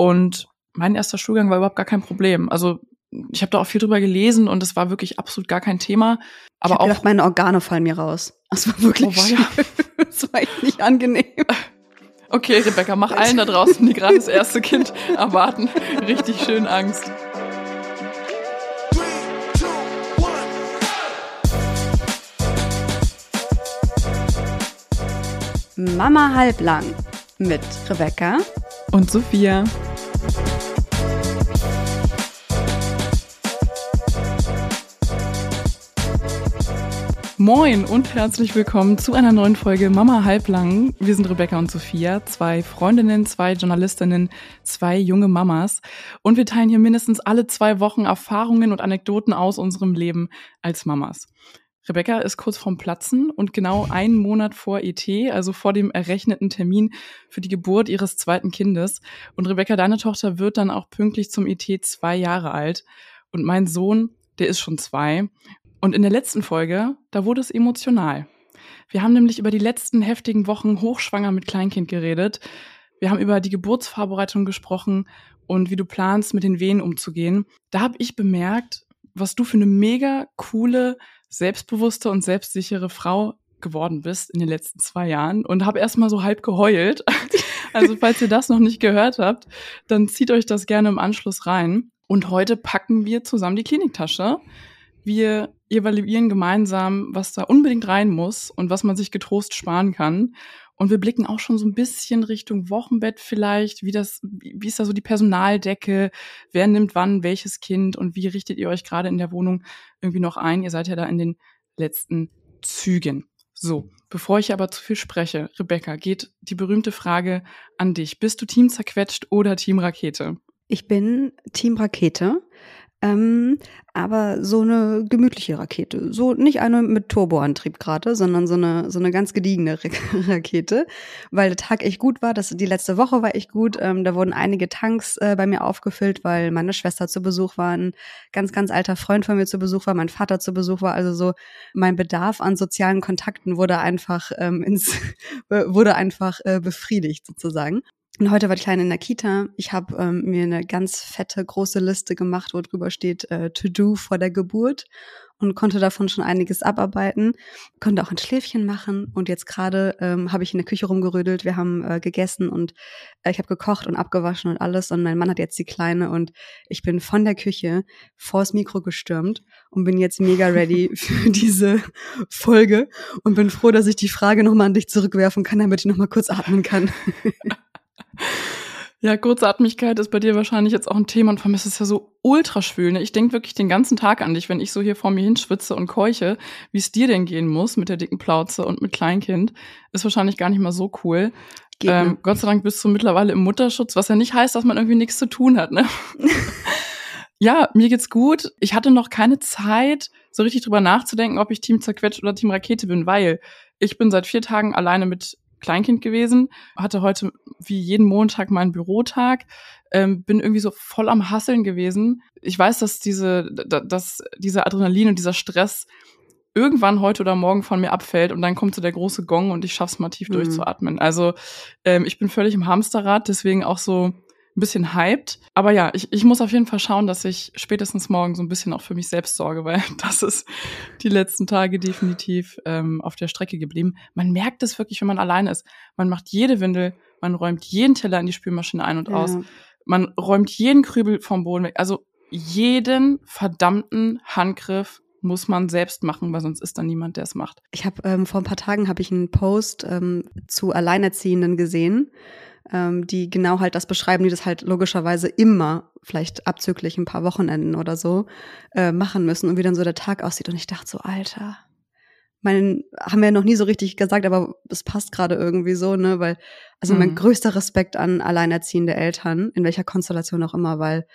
Und mein erster Stuhlgang war überhaupt gar kein Problem. Also ich habe da auch viel drüber gelesen und es war wirklich absolut gar kein Thema. Aber ich auch gedacht, meine Organe fallen mir raus. Das war wirklich Oh, war ja. das war echt nicht angenehm. Okay, Rebecca, mach allen da draußen, die gerade das erste Kind erwarten, richtig schön Angst. Mama halblang mit Rebecca. Und Sophia. Moin und herzlich willkommen zu einer neuen Folge Mama Halblang. Wir sind Rebecca und Sophia, zwei Freundinnen, zwei Journalistinnen, zwei junge Mamas. Und wir teilen hier mindestens alle zwei Wochen Erfahrungen und Anekdoten aus unserem Leben als Mamas. Rebecca ist kurz vorm Platzen und genau einen Monat vor ET, also vor dem errechneten Termin für die Geburt ihres zweiten Kindes. Und Rebecca, deine Tochter wird dann auch pünktlich zum ET zwei Jahre alt. Und mein Sohn, der ist schon zwei. Und in der letzten Folge, da wurde es emotional. Wir haben nämlich über die letzten heftigen Wochen hochschwanger mit Kleinkind geredet. Wir haben über die Geburtsvorbereitung gesprochen und wie du planst, mit den Wehen umzugehen. Da habe ich bemerkt, was du für eine mega coole, selbstbewusste und selbstsichere Frau geworden bist in den letzten zwei Jahren und habe erstmal so halb geheult. Also falls ihr das noch nicht gehört habt, dann zieht euch das gerne im Anschluss rein. Und heute packen wir zusammen die Kliniktasche. Wir evaluieren gemeinsam, was da unbedingt rein muss und was man sich getrost sparen kann. Und wir blicken auch schon so ein bisschen Richtung Wochenbett vielleicht, wie das, wie ist da so die Personaldecke, wer nimmt wann welches Kind und wie richtet ihr euch gerade in der Wohnung irgendwie noch ein? Ihr seid ja da in den letzten Zügen. So, bevor ich aber zu viel spreche, Rebecca, geht die berühmte Frage an dich. Bist du Team zerquetscht oder Team Rakete? Ich bin Team Rakete. Ähm, aber so eine gemütliche Rakete. So nicht eine mit Turboantrieb gerade, sondern so eine, so eine ganz gediegene Rakete, weil der Tag echt gut war. Das, die letzte Woche war echt gut. Ähm, da wurden einige Tanks äh, bei mir aufgefüllt, weil meine Schwester zu Besuch war, ein ganz, ganz alter Freund von mir zu Besuch war, mein Vater zu Besuch war. Also so mein Bedarf an sozialen Kontakten wurde einfach ähm, ins, wurde einfach äh, befriedigt sozusagen. Und heute war die Kleine in der Kita. Ich habe ähm, mir eine ganz fette, große Liste gemacht, wo drüber steht äh, To Do vor der Geburt und konnte davon schon einiges abarbeiten. Konnte auch ein Schläfchen machen und jetzt gerade ähm, habe ich in der Küche rumgerödelt. Wir haben äh, gegessen und äh, ich habe gekocht und abgewaschen und alles. Und mein Mann hat jetzt die Kleine und ich bin von der Küche vors Mikro gestürmt und bin jetzt mega ready für diese Folge und bin froh, dass ich die Frage nochmal an dich zurückwerfen kann, damit ich nochmal kurz atmen kann. Ja, Kurzatmigkeit ist bei dir wahrscheinlich jetzt auch ein Thema und vor allem ist es ja so ultra schwül. Ne? Ich denke wirklich den ganzen Tag an dich, wenn ich so hier vor mir hinschwitze und keuche, wie es dir denn gehen muss mit der dicken Plauze und mit Kleinkind. Ist wahrscheinlich gar nicht mal so cool. Ähm. Gott sei Dank bist du mittlerweile im Mutterschutz, was ja nicht heißt, dass man irgendwie nichts zu tun hat. Ne? ja, mir geht's gut. Ich hatte noch keine Zeit, so richtig drüber nachzudenken, ob ich Team Zerquetscht oder Team Rakete bin, weil ich bin seit vier Tagen alleine mit Kleinkind gewesen, hatte heute wie jeden Montag meinen Bürotag, ähm, bin irgendwie so voll am Hasseln gewesen. Ich weiß, dass diese, da- dass dieser Adrenalin und dieser Stress irgendwann heute oder morgen von mir abfällt und dann kommt so der große Gong und ich schaff's mal tief Mhm. durchzuatmen. Also ähm, ich bin völlig im Hamsterrad, deswegen auch so ein bisschen hyped. Aber ja, ich, ich muss auf jeden Fall schauen, dass ich spätestens morgen so ein bisschen auch für mich selbst sorge, weil das ist die letzten Tage definitiv ähm, auf der Strecke geblieben. Man merkt es wirklich, wenn man alleine ist. Man macht jede Windel, man räumt jeden Teller in die Spülmaschine ein und aus. Ja. Man räumt jeden Krübel vom Boden weg. Also jeden verdammten Handgriff muss man selbst machen, weil sonst ist da niemand, der es macht. Ich habe ähm, vor ein paar Tagen habe ich einen Post ähm, zu Alleinerziehenden gesehen, ähm, die genau halt das beschreiben, die das halt logischerweise immer, vielleicht abzüglich ein paar Wochenenden oder so, äh, machen müssen und wie dann so der Tag aussieht. Und ich dachte so, Alter, mein, haben wir noch nie so richtig gesagt, aber es passt gerade irgendwie so, ne, weil, also mein Mhm. größter Respekt an alleinerziehende Eltern, in welcher Konstellation auch immer, weil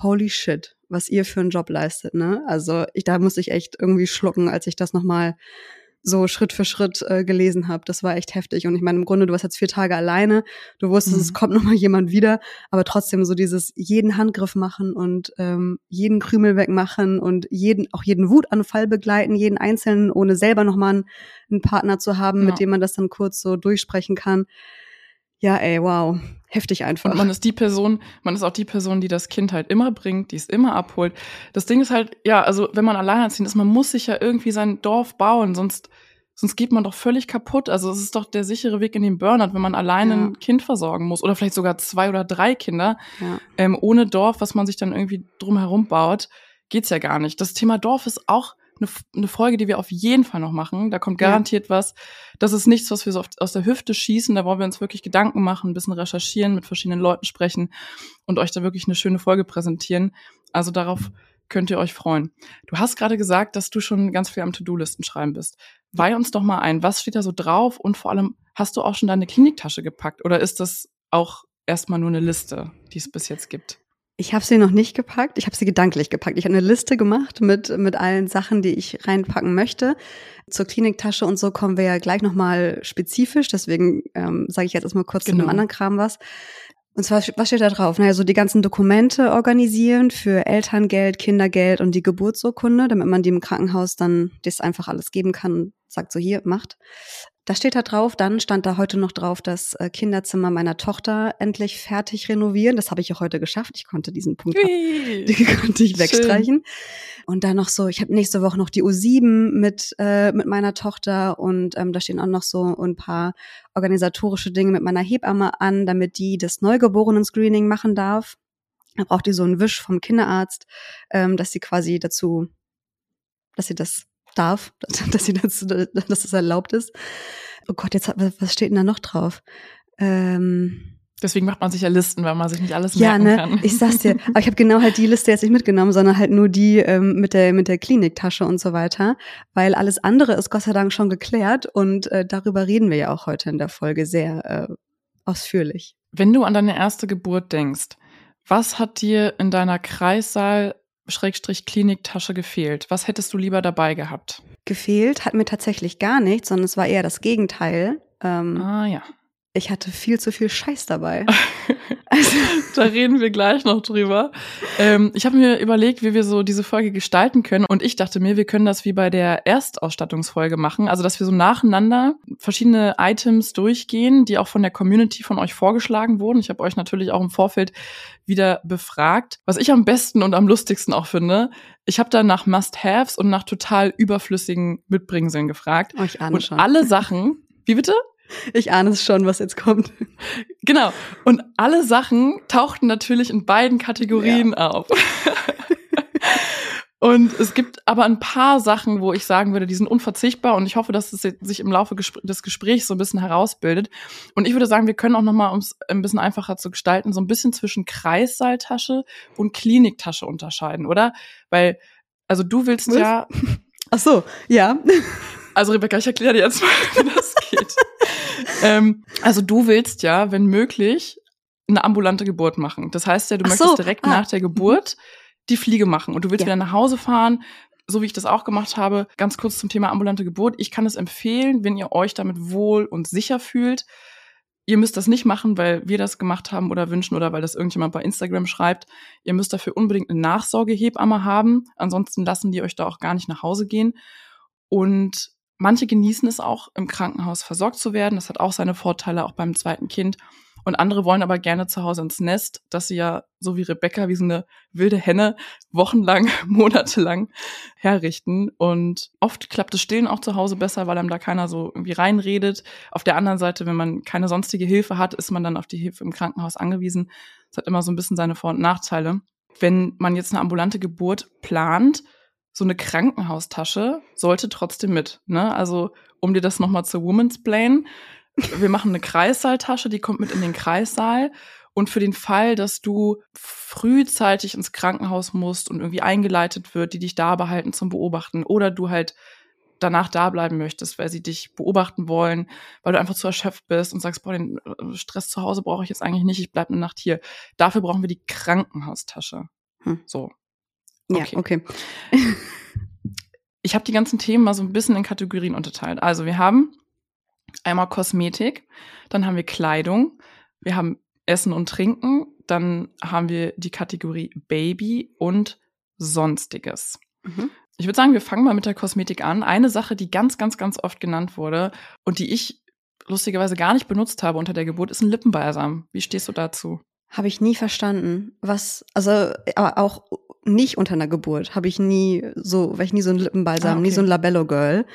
holy shit, was ihr für einen Job leistet, ne? Also ich, da musste ich echt irgendwie schlucken, als ich das nochmal so Schritt für Schritt äh, gelesen habe. Das war echt heftig. Und ich meine, im Grunde, du warst jetzt vier Tage alleine, du wusstest, Mhm. es kommt nochmal jemand wieder, aber trotzdem so dieses jeden Handgriff machen und ähm, jeden Krümel wegmachen und jeden, auch jeden Wutanfall begleiten, jeden einzelnen, ohne selber nochmal einen, einen Partner zu haben, Ja. mit dem man das dann kurz so durchsprechen kann. Ja, ey, wow. Heftig einfach. Und man ist die Person, man ist auch die Person, die das Kind halt immer bringt, die es immer abholt. Das Ding ist halt, ja, also wenn man alleinerziehend ist, man muss sich ja irgendwie sein Dorf bauen, sonst sonst geht man doch völlig kaputt. Also es ist doch der sichere Weg in den Burnout, wenn man alleine ja. ein Kind versorgen muss oder vielleicht sogar zwei oder drei Kinder. Ja. Ähm, ohne Dorf, was man sich dann irgendwie drumherum baut, geht's ja gar nicht. Das Thema Dorf ist auch eine, eine Folge, die wir auf jeden Fall noch machen. Da kommt garantiert ja. was. Das ist nichts, was wir so aus der Hüfte schießen. Da wollen wir uns wirklich Gedanken machen, ein bisschen recherchieren, mit verschiedenen Leuten sprechen und euch da wirklich eine schöne Folge präsentieren. Also darauf könnt ihr euch freuen. Du hast gerade gesagt, dass du schon ganz viel am To-Do-Listen schreiben bist. Weih uns doch mal ein, was steht da so drauf und vor allem, hast du auch schon deine Kliniktasche gepackt oder ist das auch erstmal nur eine Liste, die es bis jetzt gibt? Ich habe sie noch nicht gepackt, ich habe sie gedanklich gepackt. Ich habe eine Liste gemacht mit, mit allen Sachen, die ich reinpacken möchte. Zur Kliniktasche und so kommen wir ja gleich nochmal spezifisch, deswegen ähm, sage ich jetzt erstmal kurz genau. zu einem anderen Kram was. Und zwar, was steht da drauf? Naja, so die ganzen Dokumente organisieren für Elterngeld, Kindergeld und die Geburtsurkunde, damit man die im Krankenhaus dann das einfach alles geben kann und sagt so, hier, macht. Das steht da drauf. Dann stand da heute noch drauf, das äh, Kinderzimmer meiner Tochter endlich fertig renovieren. Das habe ich auch heute geschafft. Ich konnte diesen Punkt ab, die konnte ich wegstreichen. Und dann noch so, ich habe nächste Woche noch die U7 mit, äh, mit meiner Tochter und ähm, da stehen auch noch so ein paar organisatorische Dinge mit meiner Hebamme an, damit die das Neugeborenen-Screening machen darf. Da braucht die so einen Wisch vom Kinderarzt, ähm, dass sie quasi dazu, dass sie das darf, dass sie dazu, dass das erlaubt ist. Oh Gott, jetzt was steht denn da noch drauf? Ähm, Deswegen macht man sich ja Listen, weil man sich nicht alles merken ja, ne? kann. Ich sag's dir. Aber ich habe genau halt die Liste jetzt nicht mitgenommen, sondern halt nur die ähm, mit der mit der Kliniktasche und so weiter, weil alles andere ist Gott sei Dank schon geklärt und äh, darüber reden wir ja auch heute in der Folge sehr äh, ausführlich. Wenn du an deine erste Geburt denkst, was hat dir in deiner Kreissaal Schrägstrich Kliniktasche gefehlt? Was hättest du lieber dabei gehabt? Gefehlt hat mir tatsächlich gar nichts, sondern es war eher das Gegenteil. Ähm, ah ja ich hatte viel zu viel Scheiß dabei. also. da reden wir gleich noch drüber. Ähm, ich habe mir überlegt, wie wir so diese Folge gestalten können. Und ich dachte mir, wir können das wie bei der Erstausstattungsfolge machen. Also, dass wir so nacheinander verschiedene Items durchgehen, die auch von der Community von euch vorgeschlagen wurden. Ich habe euch natürlich auch im Vorfeld wieder befragt. Was ich am besten und am lustigsten auch finde, ich habe da nach Must-Haves und nach total überflüssigen Mitbringseln gefragt. Ahne und alle Sachen, wie bitte? Ich ahne es schon, was jetzt kommt. Genau. Und alle Sachen tauchten natürlich in beiden Kategorien ja. auf. Und es gibt aber ein paar Sachen, wo ich sagen würde, die sind unverzichtbar und ich hoffe, dass es sich im Laufe des Gesprächs so ein bisschen herausbildet. Und ich würde sagen, wir können auch nochmal, um es ein bisschen einfacher zu gestalten, so ein bisschen zwischen Kreissaaltasche und Kliniktasche unterscheiden, oder? Weil, also du willst Was? ja. Ach so, ja. Also Rebecca, ich erkläre dir jetzt mal, wie das geht. ähm, also du willst ja, wenn möglich, eine ambulante Geburt machen. Das heißt ja, du Ach möchtest so. direkt ah. nach der Geburt die Fliege machen und du willst ja. wieder nach Hause fahren, so wie ich das auch gemacht habe. Ganz kurz zum Thema ambulante Geburt. Ich kann es empfehlen, wenn ihr euch damit wohl und sicher fühlt. Ihr müsst das nicht machen, weil wir das gemacht haben oder wünschen oder weil das irgendjemand bei Instagram schreibt. Ihr müsst dafür unbedingt eine Nachsorgehebamme haben. Ansonsten lassen die euch da auch gar nicht nach Hause gehen. Und Manche genießen es auch, im Krankenhaus versorgt zu werden. Das hat auch seine Vorteile, auch beim zweiten Kind. Und andere wollen aber gerne zu Hause ins Nest, dass sie ja, so wie Rebecca, wie so eine wilde Henne, wochenlang, monatelang herrichten. Und oft klappt das Stillen auch zu Hause besser, weil einem da keiner so irgendwie reinredet. Auf der anderen Seite, wenn man keine sonstige Hilfe hat, ist man dann auf die Hilfe im Krankenhaus angewiesen. Das hat immer so ein bisschen seine Vor- und Nachteile. Wenn man jetzt eine ambulante Geburt plant, so eine Krankenhaustasche sollte trotzdem mit. Ne? Also, um dir das nochmal zu Woman's Plane. Wir machen eine Kreissaaltasche, die kommt mit in den Kreissaal. Und für den Fall, dass du frühzeitig ins Krankenhaus musst und irgendwie eingeleitet wird, die dich da behalten zum Beobachten oder du halt danach da bleiben möchtest, weil sie dich beobachten wollen, weil du einfach zu erschöpft bist und sagst, boah, den äh, Stress zu Hause brauche ich jetzt eigentlich nicht, ich bleibe eine Nacht hier. Dafür brauchen wir die Krankenhaustasche. Hm. So. Ja, okay. ich habe die ganzen Themen mal so ein bisschen in Kategorien unterteilt. Also wir haben einmal Kosmetik, dann haben wir Kleidung, wir haben Essen und Trinken, dann haben wir die Kategorie Baby und Sonstiges. Mhm. Ich würde sagen, wir fangen mal mit der Kosmetik an. Eine Sache, die ganz, ganz, ganz oft genannt wurde und die ich lustigerweise gar nicht benutzt habe unter der Geburt, ist ein Lippenbalsam. Wie stehst du dazu? Habe ich nie verstanden. Was, also, aber auch nicht unter einer Geburt habe ich nie so, weil ich nie so ein Lippenbalsam, ah, okay. nie so ein Labello-Girl.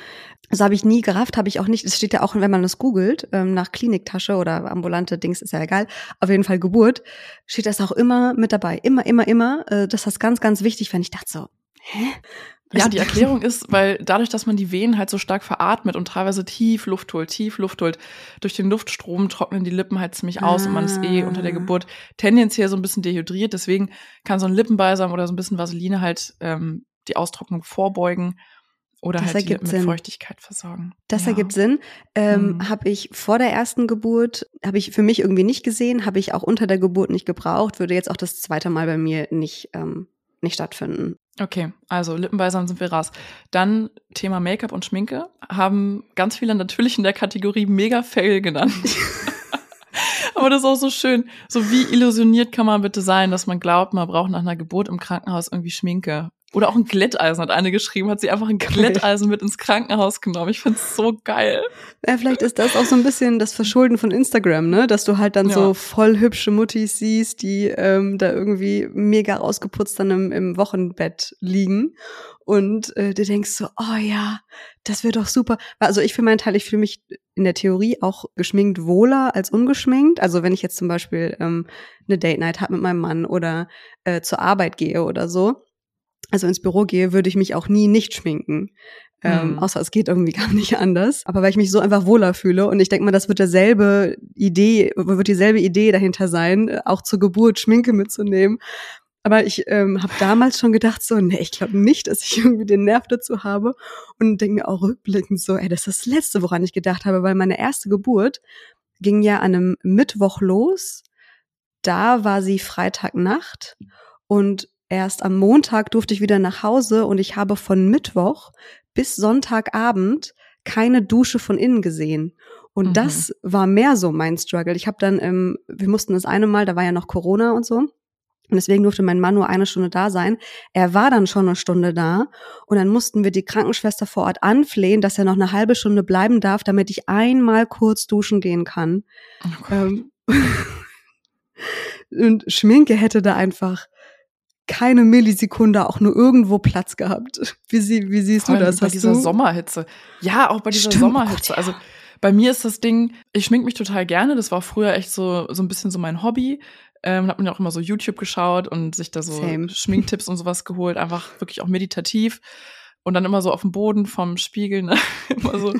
Das habe ich nie gerafft, habe ich auch nicht. Es steht ja auch, wenn man das googelt, ähm, nach Kliniktasche oder ambulante Dings, ist ja egal. Auf jeden Fall Geburt, steht das auch immer mit dabei. Immer, immer, immer. Äh, das ist ganz, ganz wichtig, wenn ich dachte so, hä? Ja, die Erklärung ist, weil dadurch, dass man die Venen halt so stark veratmet und teilweise tief Luft holt, tief Luft holt, durch den Luftstrom trocknen die Lippen halt ziemlich aus ah. und man ist eh unter der ah. Geburt tendenziell so ein bisschen dehydriert. Deswegen kann so ein Lippenbalsam oder so ein bisschen Vaseline halt ähm, die Austrocknung vorbeugen oder das halt die Lippen mit Sinn. Feuchtigkeit versorgen. Das ja. ergibt Sinn. Ähm, mhm. Habe ich vor der ersten Geburt, habe ich für mich irgendwie nicht gesehen, habe ich auch unter der Geburt nicht gebraucht, würde jetzt auch das zweite Mal bei mir nicht ähm, nicht stattfinden. Okay, also Lippenbalsam sind wir raus. Dann Thema Make-up und Schminke haben ganz viele natürlich in der Kategorie mega fail genannt. Aber das ist auch so schön. So wie illusioniert kann man bitte sein, dass man glaubt, man braucht nach einer Geburt im Krankenhaus irgendwie Schminke. Oder auch ein Glätteisen hat eine geschrieben, hat sie einfach ein Glätteisen mit ins Krankenhaus genommen. Ich find's so geil. Ja, vielleicht ist das auch so ein bisschen das Verschulden von Instagram, ne? Dass du halt dann ja. so voll hübsche Muttis siehst, die ähm, da irgendwie mega rausgeputzt dann im, im Wochenbett liegen. Und äh, du denkst so, oh ja, das wird doch super. Also ich für meinen Teil, ich fühle mich in der Theorie auch geschminkt wohler als ungeschminkt. Also wenn ich jetzt zum Beispiel ähm, eine Date Night habe mit meinem Mann oder äh, zur Arbeit gehe oder so also ins Büro gehe, würde ich mich auch nie nicht schminken. Ähm, mhm. außer es geht irgendwie gar nicht anders. Aber weil ich mich so einfach wohler fühle und ich denke mal, das wird derselbe Idee, wird dieselbe Idee dahinter sein, auch zur Geburt Schminke mitzunehmen. Aber ich ähm, habe damals schon gedacht, so, nee, ich glaube nicht, dass ich irgendwie den Nerv dazu habe. Und denke mir auch rückblickend so, ey, das ist das Letzte, woran ich gedacht habe, weil meine erste Geburt ging ja an einem Mittwoch los. Da war sie Freitagnacht und Erst am Montag durfte ich wieder nach Hause und ich habe von Mittwoch bis Sonntagabend keine Dusche von innen gesehen. Und mhm. das war mehr so mein Struggle. Ich habe dann, ähm, wir mussten das eine Mal, da war ja noch Corona und so. Und deswegen durfte mein Mann nur eine Stunde da sein. Er war dann schon eine Stunde da. Und dann mussten wir die Krankenschwester vor Ort anflehen, dass er noch eine halbe Stunde bleiben darf, damit ich einmal kurz duschen gehen kann. Oh ähm, und Schminke hätte da einfach keine Millisekunde auch nur irgendwo Platz gehabt. Wie, sie, wie siehst du das? Bei Hast dieser du? Sommerhitze. Ja, auch bei dieser Stimmt, Sommerhitze. Gott, ja. Also bei mir ist das Ding, ich schmink mich total gerne. Das war früher echt so, so ein bisschen so mein Hobby. Ähm, hat man ja auch immer so YouTube geschaut und sich da so Same. Schminktipps und sowas geholt. Einfach wirklich auch meditativ und dann immer so auf dem Boden vom Spiegel, ne? immer so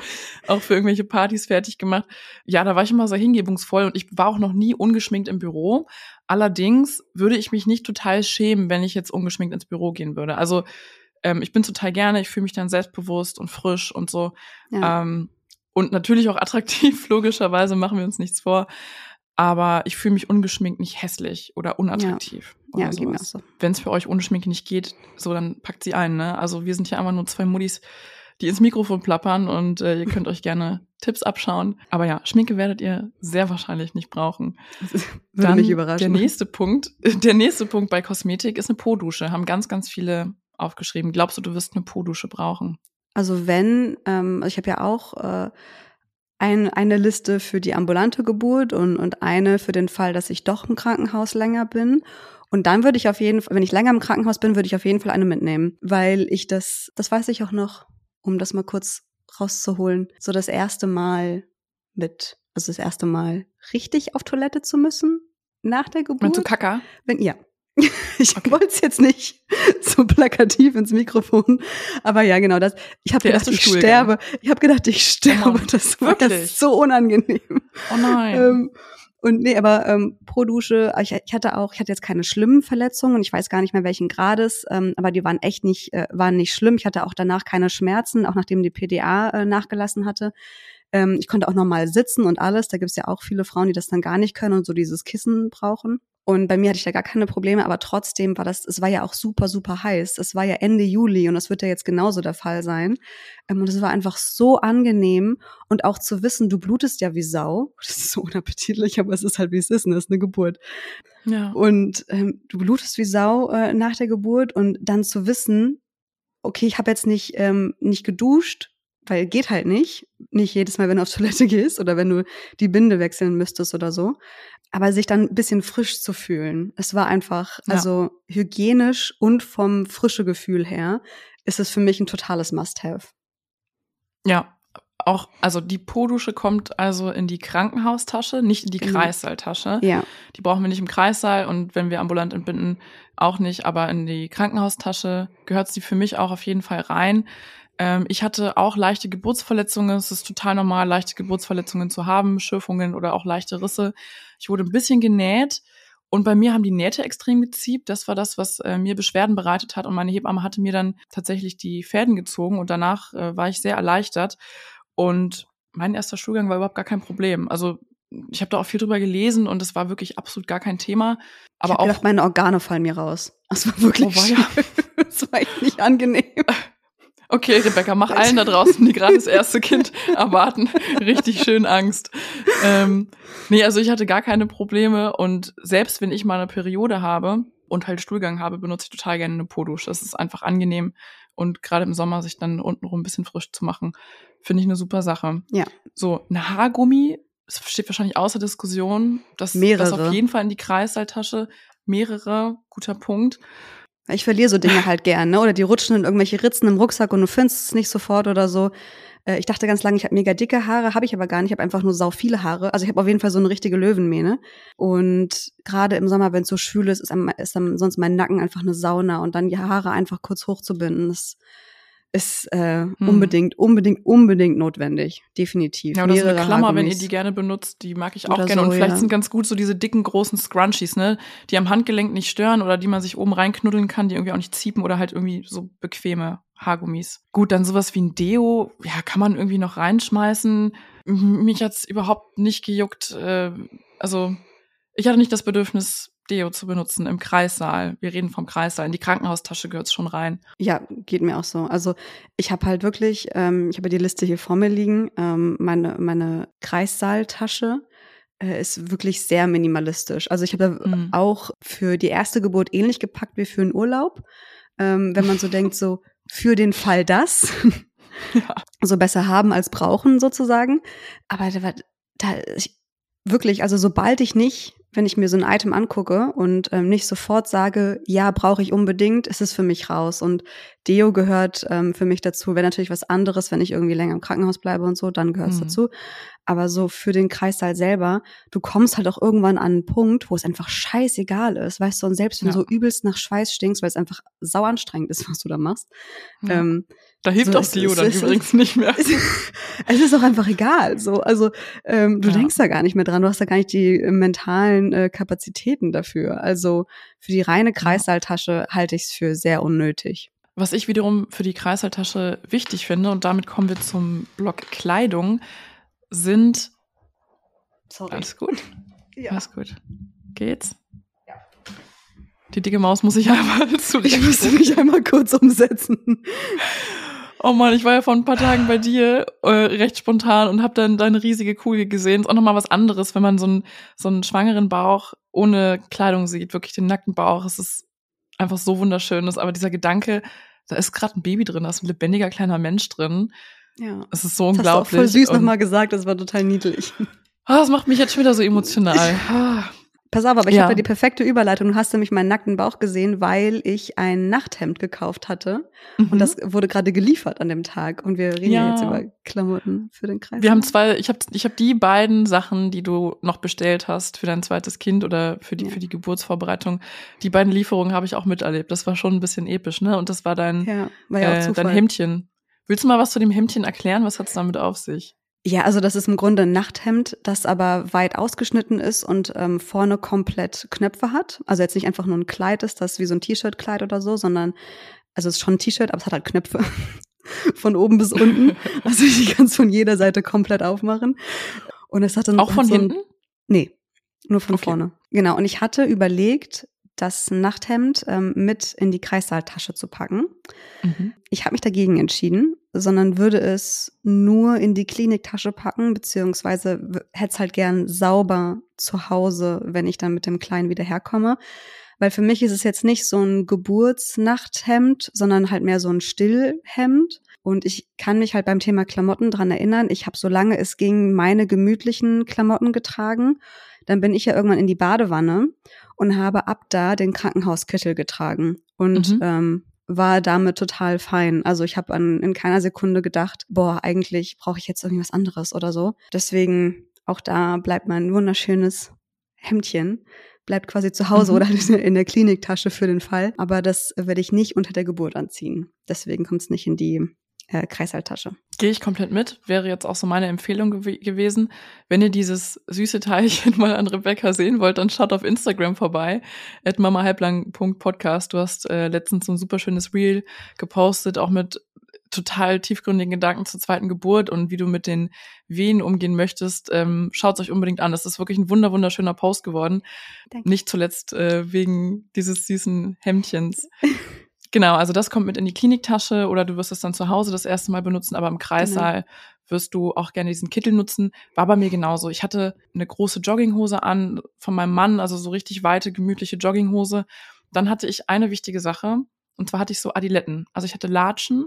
auch für irgendwelche Partys fertig gemacht. Ja, da war ich immer so hingebungsvoll und ich war auch noch nie ungeschminkt im Büro. Allerdings würde ich mich nicht total schämen, wenn ich jetzt ungeschminkt ins Büro gehen würde. Also ähm, ich bin total gerne, ich fühle mich dann selbstbewusst und frisch und so. Ja. Ähm, und natürlich auch attraktiv, logischerweise machen wir uns nichts vor aber ich fühle mich ungeschminkt nicht hässlich oder unattraktiv. Ja, oder ja geht mir so. Wenn es für euch ohne Schminke nicht geht, so dann packt sie ein. Ne? Also wir sind hier einfach nur zwei Muddis, die ins Mikrofon plappern und äh, ihr könnt euch gerne Tipps abschauen. Aber ja, Schminke werdet ihr sehr wahrscheinlich nicht brauchen. Würde dann mich überraschen. Der nächste Punkt, der nächste Punkt bei Kosmetik ist eine Po-Dusche. Haben ganz, ganz viele aufgeschrieben. Glaubst du, du wirst eine Po-Dusche brauchen? Also wenn, ähm, also ich habe ja auch äh, ein, eine Liste für die ambulante Geburt und, und eine für den Fall, dass ich doch im Krankenhaus länger bin. Und dann würde ich auf jeden Fall, wenn ich länger im Krankenhaus bin, würde ich auf jeden Fall eine mitnehmen, weil ich das, das weiß ich auch noch, um das mal kurz rauszuholen, so das erste Mal mit, also das erste Mal richtig auf Toilette zu müssen nach der Geburt. Meinst du Kacker? Wenn, ja, ich okay. wollte es jetzt nicht so plakativ ins Mikrofon, aber ja, genau das. Ich habe gedacht, ich Stuhlgang. sterbe. Ich habe gedacht, ich sterbe. Oh das war das so unangenehm. Oh nein. Ähm, und nee, aber ähm, pro Dusche, ich, ich hatte auch, ich hatte jetzt keine schlimmen Verletzungen und ich weiß gar nicht mehr welchen Grades, ähm, aber die waren echt nicht, äh, waren nicht schlimm. Ich hatte auch danach keine Schmerzen, auch nachdem die PDA äh, nachgelassen hatte. Ähm, ich konnte auch normal sitzen und alles. Da gibt's ja auch viele Frauen, die das dann gar nicht können und so dieses Kissen brauchen. Und bei mir hatte ich da gar keine Probleme, aber trotzdem war das, es war ja auch super, super heiß. Es war ja Ende Juli und das wird ja jetzt genauso der Fall sein. Ähm, und es war einfach so angenehm und auch zu wissen, du blutest ja wie Sau. Das ist so unappetitlich, aber es ist halt wie es ist, ne? Das ist eine Geburt. Ja. Und ähm, du blutest wie Sau äh, nach der Geburt und dann zu wissen, okay, ich habe jetzt nicht, ähm, nicht geduscht, weil geht halt nicht. Nicht jedes Mal, wenn du auf Toilette gehst oder wenn du die Binde wechseln müsstest oder so. Aber sich dann ein bisschen frisch zu fühlen. Es war einfach, Ja. also hygienisch und vom frische Gefühl her, ist es für mich ein totales Must-Have. Ja, auch, also die Po-Dusche kommt also in die Krankenhaustasche, nicht in die. Kreissaaltasche. Ja. Die brauchen wir nicht im Kreissaal und wenn wir ambulant entbinden, auch nicht, aber in die Krankenhaustasche gehört sie für mich auch auf jeden Fall rein. Ähm, ich hatte auch leichte Geburtsverletzungen. Es ist total normal, leichte Geburtsverletzungen zu haben, Schürfungen oder auch leichte Risse. Ich wurde ein bisschen genäht und bei mir haben die Nähte extrem geziebt. Das war das, was äh, mir Beschwerden bereitet hat und meine Hebamme hatte mir dann tatsächlich die Fäden gezogen und danach äh, war ich sehr erleichtert und mein erster Stuhlgang war überhaupt gar kein Problem. Also ich habe da auch viel drüber gelesen und es war wirklich absolut gar kein Thema. ich Aber hab auch gedacht, meine Organe fallen mir raus. Das war wirklich Oh, weia. schlimm. Das war echt nicht angenehm. Okay, Rebecca, mach allen da draußen, die gerade das erste Kind erwarten, richtig schön Angst. Ähm, nee, also ich hatte gar keine Probleme und selbst wenn ich mal eine Periode habe und halt Stuhlgang habe, benutze ich total gerne eine Po-Dusche. Das ist einfach angenehm und gerade im Sommer sich dann untenrum ein bisschen frisch zu machen, finde ich eine super Sache. Ja. So, eine Haargummi, es steht wahrscheinlich außer Diskussion, das, das Mehrere. auf jeden Fall in die Kreissaaltasche, mehrere, guter Punkt. Ich verliere so Dinge halt gern, ne? Oder die rutschen in irgendwelche Ritzen im Rucksack und du findest es nicht sofort oder so. Äh, Ich dachte ganz lange, ich habe mega dicke Haare, habe ich aber gar nicht. Ich habe einfach nur sau viele Haare. Also ich habe auf jeden Fall so eine richtige Löwenmähne. Und gerade im Sommer, wenn es so schwül ist, ist, ist dann sonst mein Nacken einfach eine Sauna und dann die Haare einfach kurz hochzubinden, das ist äh, Hm. unbedingt, unbedingt, unbedingt notwendig. Definitiv. Ja, oder so eine Mehrere Klammer, wenn ihr Haargummis. die gerne benutzt, die mag ich auch Oder gerne. so, und vielleicht ja. sind ganz gut so diese dicken, großen Scrunchies, ne, die am Handgelenk nicht stören oder die man sich oben reinknuddeln kann, die irgendwie auch nicht ziepen oder halt irgendwie so bequeme Haargummis. Gut, dann sowas wie ein Deo, ja, kann man irgendwie noch reinschmeißen. Mich hat's überhaupt nicht gejuckt. Äh, also, ich hatte nicht das Bedürfnis, Deo zu benutzen im Kreissaal. Wir reden vom Kreissaal. In die Krankenhaustasche gehört's schon rein. Ja, geht mir auch so. Also ich habe halt wirklich, ähm, ich habe die Liste hier vor mir liegen, ähm, meine, meine Kreissaaltasche äh, ist wirklich sehr minimalistisch. Also ich habe da Mhm. auch für die erste Geburt ähnlich gepackt wie für einen Urlaub. Ähm, wenn man so denkt, so für den Fall das, Ja. so besser haben als brauchen sozusagen. Aber da war da ich, wirklich, also sobald ich nicht, wenn ich mir so ein Item angucke und ähm, nicht sofort sage, ja, brauche ich unbedingt, ist es für mich raus. Und Deo gehört ähm, für mich dazu. Wäre natürlich was anderes, wenn ich irgendwie länger im Krankenhaus bleibe und so, dann gehört es Mhm. dazu. Aber so für den Kreissaal selber, du kommst halt auch irgendwann an einen Punkt, wo es einfach scheißegal ist, weißt du, und selbst wenn Ja. du so übelst nach Schweiß stinkst, weil es einfach sau anstrengend ist, was du da machst, Ja. ähm, da hilft so auch ist- dann übrigens nicht mehr. es, es ist auch einfach egal. So, also ähm, du Ja. denkst da gar nicht mehr dran. Du hast da gar nicht die äh, mentalen äh, Kapazitäten dafür. Also für die reine Kreissaaltasche halte ich es für sehr unnötig. Was ich wiederum für die Kreishaltasche wichtig finde, und damit kommen wir zum Block Kleidung, sind. Sorry. Alles gut? Ja. Alles gut. Geht's? Die dicke Maus muss ich einmal Ich musste mich einmal kurz umsetzen. Oh Mann, ich war ja vor ein paar Tagen bei dir äh, recht spontan und habe dann deine riesige Kugel gesehen. Ist auch nochmal was anderes, wenn man so einen, so einen schwangeren Bauch ohne Kleidung sieht, wirklich den nackten Bauch. Es ist einfach so wunderschön. Das- Aber dieser Gedanke, da ist gerade ein Baby drin, da ist ein lebendiger kleiner Mensch drin. Ja. Es ist so Das hast du auch unglaublich. voll süß nochmal gesagt, das war total niedlich. Ah, das macht mich jetzt schon wieder so emotional. Ah. Pass auf, aber ich Ja. habe die perfekte Überleitung. Du hast nämlich meinen nackten Bauch gesehen, weil ich ein Nachthemd gekauft hatte. Und Mhm. das wurde gerade geliefert an dem Tag. Und wir reden ja, jetzt über Klamotten für den Kreis. Wir haben zwei, ich habe ich hab die beiden Sachen, die du noch bestellt hast für dein zweites Kind oder für die, Ja. für die Geburtsvorbereitung, die beiden Lieferungen habe ich auch miterlebt. Das war schon ein bisschen episch, ne? Und das war dein, war äh, dein Hemdchen. Willst du mal was zu dem Hemdchen erklären? Was hat's damit auf sich? Ja, also das ist im Grunde ein Nachthemd, das aber weit ausgeschnitten ist und ähm, vorne komplett Knöpfe hat. Also jetzt nicht einfach nur ein Kleid ist, das wie so ein T-Shirt-Kleid oder so, sondern, also es ist schon ein T-Shirt, aber es hat halt Knöpfe. Von oben bis unten. Also ich kann es von jeder Seite komplett aufmachen. Und es hat dann Auch von hat so hinten? Nee, nur von Okay. vorne. Genau. Und ich hatte überlegt, das Nachthemd ähm, mit in die Kreissaaltasche zu packen. Mhm. Ich habe mich dagegen entschieden, sondern würde es nur in die Kliniktasche packen, beziehungsweise hätte es halt gern sauber zu Hause, wenn ich dann mit dem Kleinen wieder herkomme. Weil für mich ist es jetzt nicht so ein Geburtsnachthemd, sondern halt mehr so ein Stillhemd. Und ich kann mich halt beim Thema Klamotten dran erinnern. Ich habe, solange es ging, meine gemütlichen Klamotten getragen. Dann bin ich ja irgendwann in die Badewanne und habe ab da den Krankenhauskittel getragen. Und mhm. ähm, war damit total fein. Also ich habe in keiner Sekunde gedacht, boah, eigentlich brauche ich jetzt irgendwas anderes oder so. Deswegen auch da bleibt mein wunderschönes Hemdchen, bleibt quasi zu Hause mhm. oder in der Kliniktasche für den Fall. Aber das werde ich nicht unter der Geburt anziehen. Deswegen kommt es nicht in die äh, Kreißsaaltasche. Gehe ich komplett mit. Wäre jetzt auch so meine Empfehlung gew gewesen. Wenn ihr dieses süße Teilchen mal an Rebecca sehen wollt, dann schaut auf Instagram vorbei. At mamahalblang.podcast. Du hast äh, letztens so ein super schönes Reel gepostet, auch mit total tiefgründigen Gedanken zur zweiten Geburt und wie du mit den Wehen umgehen möchtest, ähm, schaut euch unbedingt an. Das ist wirklich ein wunder wunderschöner Post geworden. Danke. Nicht zuletzt äh, wegen dieses süßen Hemdchens. Genau, also das kommt mit in die Kliniktasche oder du wirst es dann zu Hause das erste Mal benutzen, aber im Kreissaal genau. wirst du auch gerne diesen Kittel nutzen. War bei mir genauso. Ich hatte eine große Jogginghose an von meinem Mann, also so richtig weite, gemütliche Jogginghose. Dann hatte ich eine wichtige Sache und zwar hatte ich so Adiletten. Also ich hatte Latschen,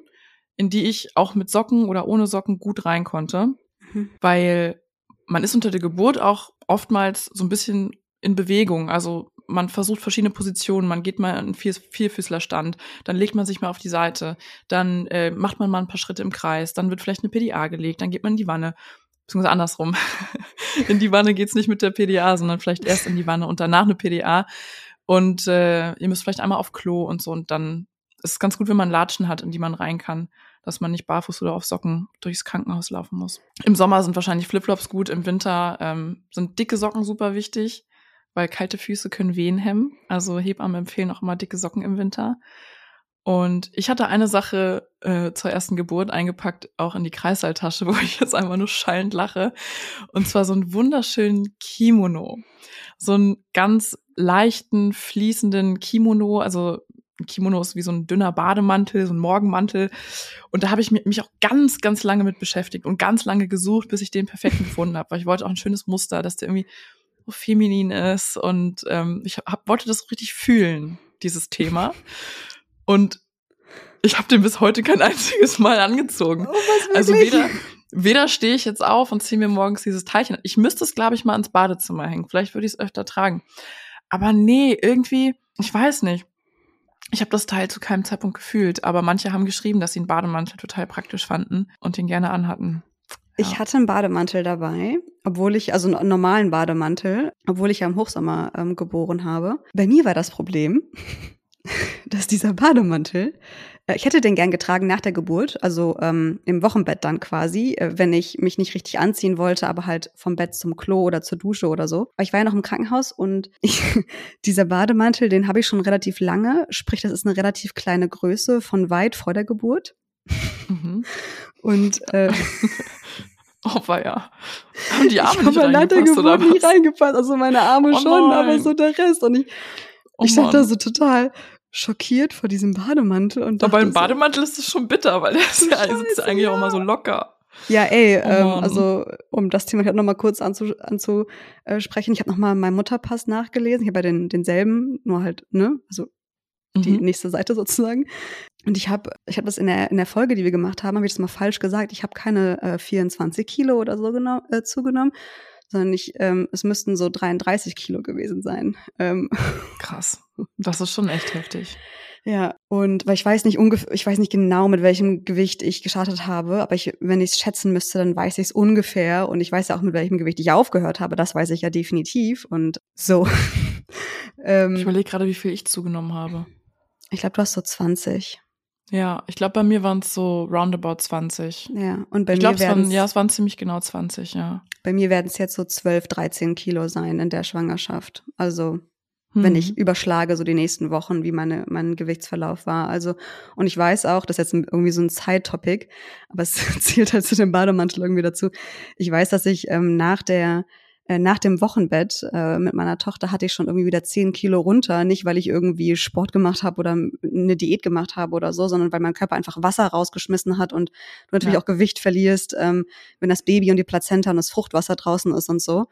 in die ich auch mit Socken oder ohne Socken gut rein konnte, mhm. weil man ist unter der Geburt auch oftmals so ein bisschen in Bewegung. Also man versucht verschiedene Positionen, man geht mal in Vier Vierfüßlerstand, dann legt man sich mal auf die Seite, dann äh, macht man mal ein paar Schritte im Kreis, dann wird vielleicht eine PDA gelegt, dann geht man in die Wanne, beziehungsweise andersrum. in die Wanne geht's nicht mit der PDA, sondern vielleicht erst in die Wanne und danach eine PDA. Und äh, ihr müsst vielleicht einmal auf Klo und so und dann ist es ganz gut, wenn man Latschen hat, in die man rein kann, dass man nicht barfuß oder auf Socken durchs Krankenhaus laufen muss. Im Sommer sind wahrscheinlich Flipflops gut, im Winter ähm, sind dicke Socken super wichtig weil kalte Füße können Wehen hemmen. Also Hebammen empfehlen auch immer dicke Socken im Winter. Und ich hatte eine Sache äh, zur ersten Geburt eingepackt, auch in die Kreissaaltasche, wo ich jetzt einfach nur schallend lache. Und zwar so einen wunderschönen Kimono. So einen ganz leichten, fließenden Kimono. Also ein Kimono ist wie so ein dünner Bademantel, so ein Morgenmantel. Und da habe ich mich auch ganz, ganz lange mit beschäftigt und ganz lange gesucht, bis ich den perfekten gefunden habe. Weil ich wollte auch ein schönes Muster, dass der irgendwie feminin ist und ähm, ich hab, wollte das richtig fühlen, dieses Thema. Und ich habe den bis heute kein einziges Mal angezogen. Oh, also weder, weder stehe ich jetzt auf und ziehe mir morgens dieses Teilchen. Ich müsste es, glaube ich, mal ins Badezimmer hängen. Vielleicht würde ich es öfter tragen. Aber nee, irgendwie, ich weiß nicht. Ich habe das Teil zu keinem Zeitpunkt gefühlt, aber manche haben geschrieben, dass sie einen Bademantel total praktisch fanden und den gerne anhatten. Ich hatte einen Bademantel dabei, obwohl ich, also einen normalen Bademantel, obwohl ich ja im Hochsommer ähm, geboren habe. Bei mir war das Problem, dass dieser Bademantel, äh, ich hätte den gern getragen nach der Geburt, also ähm, im Wochenbett dann quasi, äh, wenn ich mich nicht richtig anziehen wollte, aber halt vom Bett zum Klo oder zur Dusche oder so. Aber ich war ja noch im Krankenhaus und ich, dieser Bademantel, den habe ich schon relativ lange, sprich, das ist eine relativ kleine Größe von weit vor der Geburt. Mhm. Und äh, Oh, war ja. Haben die Arme ich nicht reingepasst oder was? nicht reingepasst. Also meine Arme oh schon, aber so der Rest. Und ich, oh ich stand da so total schockiert vor diesem Bademantel. Und aber beim Bademantel ist es schon bitter, weil der ist ja, sitzt eigentlich ja. auch mal so locker. Ja, ey, oh ähm, also um das Thema noch mal kurz anzusprechen, anzu, ich habe noch mal meinen Mutterpass nachgelesen. Ich habe ja den, denselben, nur halt, ne, also die mhm. nächste Seite sozusagen. Und ich habe, ich habe das in der, in der Folge, die wir gemacht haben, habe ich das mal falsch gesagt. Ich habe keine äh, 24 Kilo oder so genau, äh, zugenommen, sondern ich, ähm, es müssten so 33 Kilo gewesen sein. Ähm. Krass. Das ist schon echt heftig. Ja, und weil ich weiß nicht ungefähr, ich weiß nicht genau, mit welchem Gewicht ich gestartet habe, aber ich, wenn ich es schätzen müsste, dann weiß ich es ungefähr und ich weiß ja auch, mit welchem Gewicht ich aufgehört habe, das weiß ich ja definitiv und so. ähm, ich überlege gerade, wie viel ich zugenommen habe. Ich glaube, du hast so 20. Ja, ich glaube, bei mir waren es so roundabout 20. Ja, und bei ich mir glaube, es ja, es waren ziemlich genau 20, ja. Bei mir werden es jetzt so 12, 13 Kilo sein in der Schwangerschaft. Also, hm. wenn ich überschlage, so die nächsten Wochen, wie meine, mein Gewichtsverlauf war. Also, und ich weiß auch, das ist jetzt irgendwie so ein Side-Topic, aber es zählt halt zu dem Bademantel irgendwie dazu. Ich weiß, dass ich ähm, nach der nach dem Wochenbett äh, mit meiner Tochter hatte ich schon irgendwie wieder zehn Kilo runter. Nicht, weil ich irgendwie Sport gemacht habe oder eine Diät gemacht habe oder so, sondern weil mein Körper einfach Wasser rausgeschmissen hat und du natürlich ja. auch Gewicht verlierst, ähm, wenn das Baby und die Plazenta und das Fruchtwasser draußen ist und so.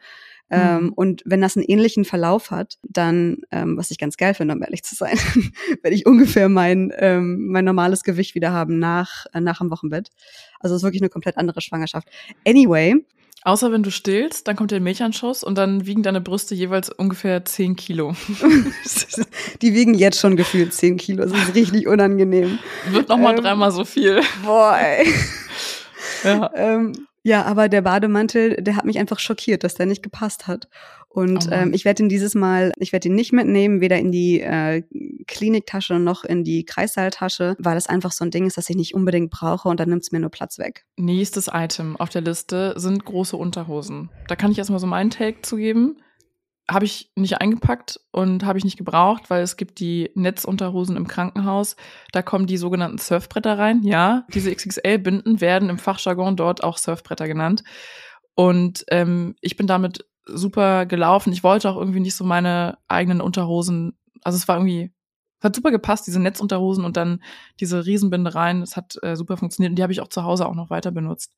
Ähm, Mhm. und wenn das einen ähnlichen Verlauf hat, dann, ähm, was ich ganz geil finde, um ehrlich zu sein, werde ich ungefähr mein, ähm, mein normales Gewicht wieder haben nach, äh, nach dem Wochenbett. Also es ist wirklich eine komplett andere Schwangerschaft. Anyway, Außer wenn du stillst, dann kommt der Milchanschuss und dann wiegen deine Brüste jeweils ungefähr 10 Kilo. die wiegen jetzt schon gefühlt 10 Kilo. Das ist richtig unangenehm. Wird noch mal Ähm. dreimal so viel. Boah, ey. Ja. Ähm, ja, aber der Bademantel, der hat mich einfach schockiert, dass der nicht gepasst hat. Und Oh ähm, ich werde ihn dieses Mal, ich werde ihn nicht mitnehmen, weder in die äh, Kliniktasche noch in die Kreissaaltasche, weil das einfach so ein Ding ist, das ich nicht unbedingt brauche und dann nimmt es mir nur Platz weg. Nächstes Item auf der Liste sind große Unterhosen. Da kann ich erstmal so meinen Take zugeben. Habe ich nicht eingepackt und habe ich nicht gebraucht, weil es gibt die Netzunterhosen im Krankenhaus. Da kommen die sogenannten Surfbretter rein. Ja, diese XXL-Binden werden im Fachjargon dort auch Surfbretter genannt. Und ähm, ich bin damit super gelaufen. Ich wollte auch irgendwie nicht so meine eigenen Unterhosen. Also es war irgendwie, es hat super gepasst, diese Netzunterhosen und dann diese Riesenbindereien. Es hat äh, super funktioniert und die habe ich auch zu Hause auch noch weiter benutzt.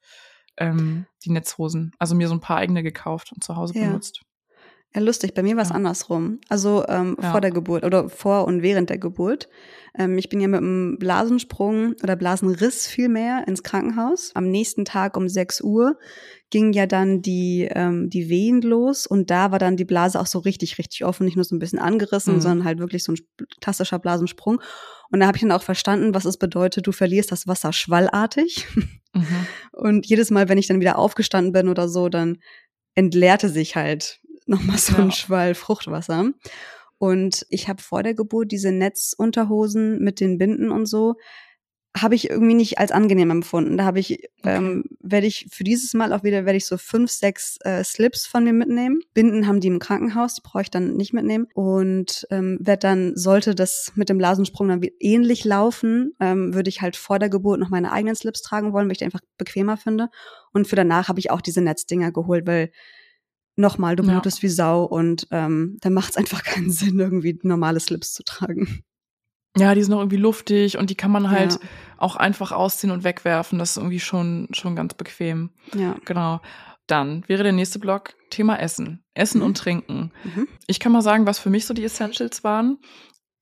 Ähm, die Netzhosen. Also mir so ein paar eigene gekauft und zu Hause Ja. benutzt. Ja, lustig. Bei mir war es Ja. andersrum. Also ähm, Ja. vor der Geburt oder vor und während der Geburt. Ähm, ich bin ja mit einem Blasensprung oder Blasenriss vielmehr ins Krankenhaus. Am nächsten Tag um 6 Uhr ging ja dann die, ähm, die Wehen los und da war dann die Blase auch so richtig, richtig offen, nicht nur so ein bisschen angerissen, Mhm. sondern halt wirklich so ein klassischer Blasensprung. Und da habe ich dann auch verstanden, was es bedeutet, du verlierst das Wasser schwallartig. Mhm. Und jedes Mal, wenn ich dann wieder aufgestanden bin oder so, dann entleerte sich halt nochmal so ein Ja. Schwall Fruchtwasser. Und ich habe vor der Geburt diese Netzunterhosen mit den Binden und so, habe ich irgendwie nicht als angenehm empfunden. Da habe ich, ähm, werde ich für dieses Mal auch wieder, werde ich so fünf, sechs äh, Slips von mir mitnehmen. Binden haben die im Krankenhaus, die brauche ich dann nicht mitnehmen. Und ähm, werde dann, sollte das mit dem Blasensprung dann ähnlich laufen, ähm, würde ich halt vor der Geburt noch meine eigenen Slips tragen wollen, weil ich die einfach bequemer finde. Und für danach habe ich auch diese Netzdinger geholt, weil nochmal, du Ja. blutest wie Sau und ähm, dann macht es einfach keinen Sinn, irgendwie normale Slips zu tragen. Ja, die sind auch irgendwie luftig und die kann man halt Ja. auch einfach ausziehen und wegwerfen. Das ist irgendwie schon, schon ganz bequem. Ja. Genau. Dann wäre der nächste Block Thema Essen. Essen Mhm. und Trinken. Mhm. Ich kann mal sagen, was für mich so die Essentials waren.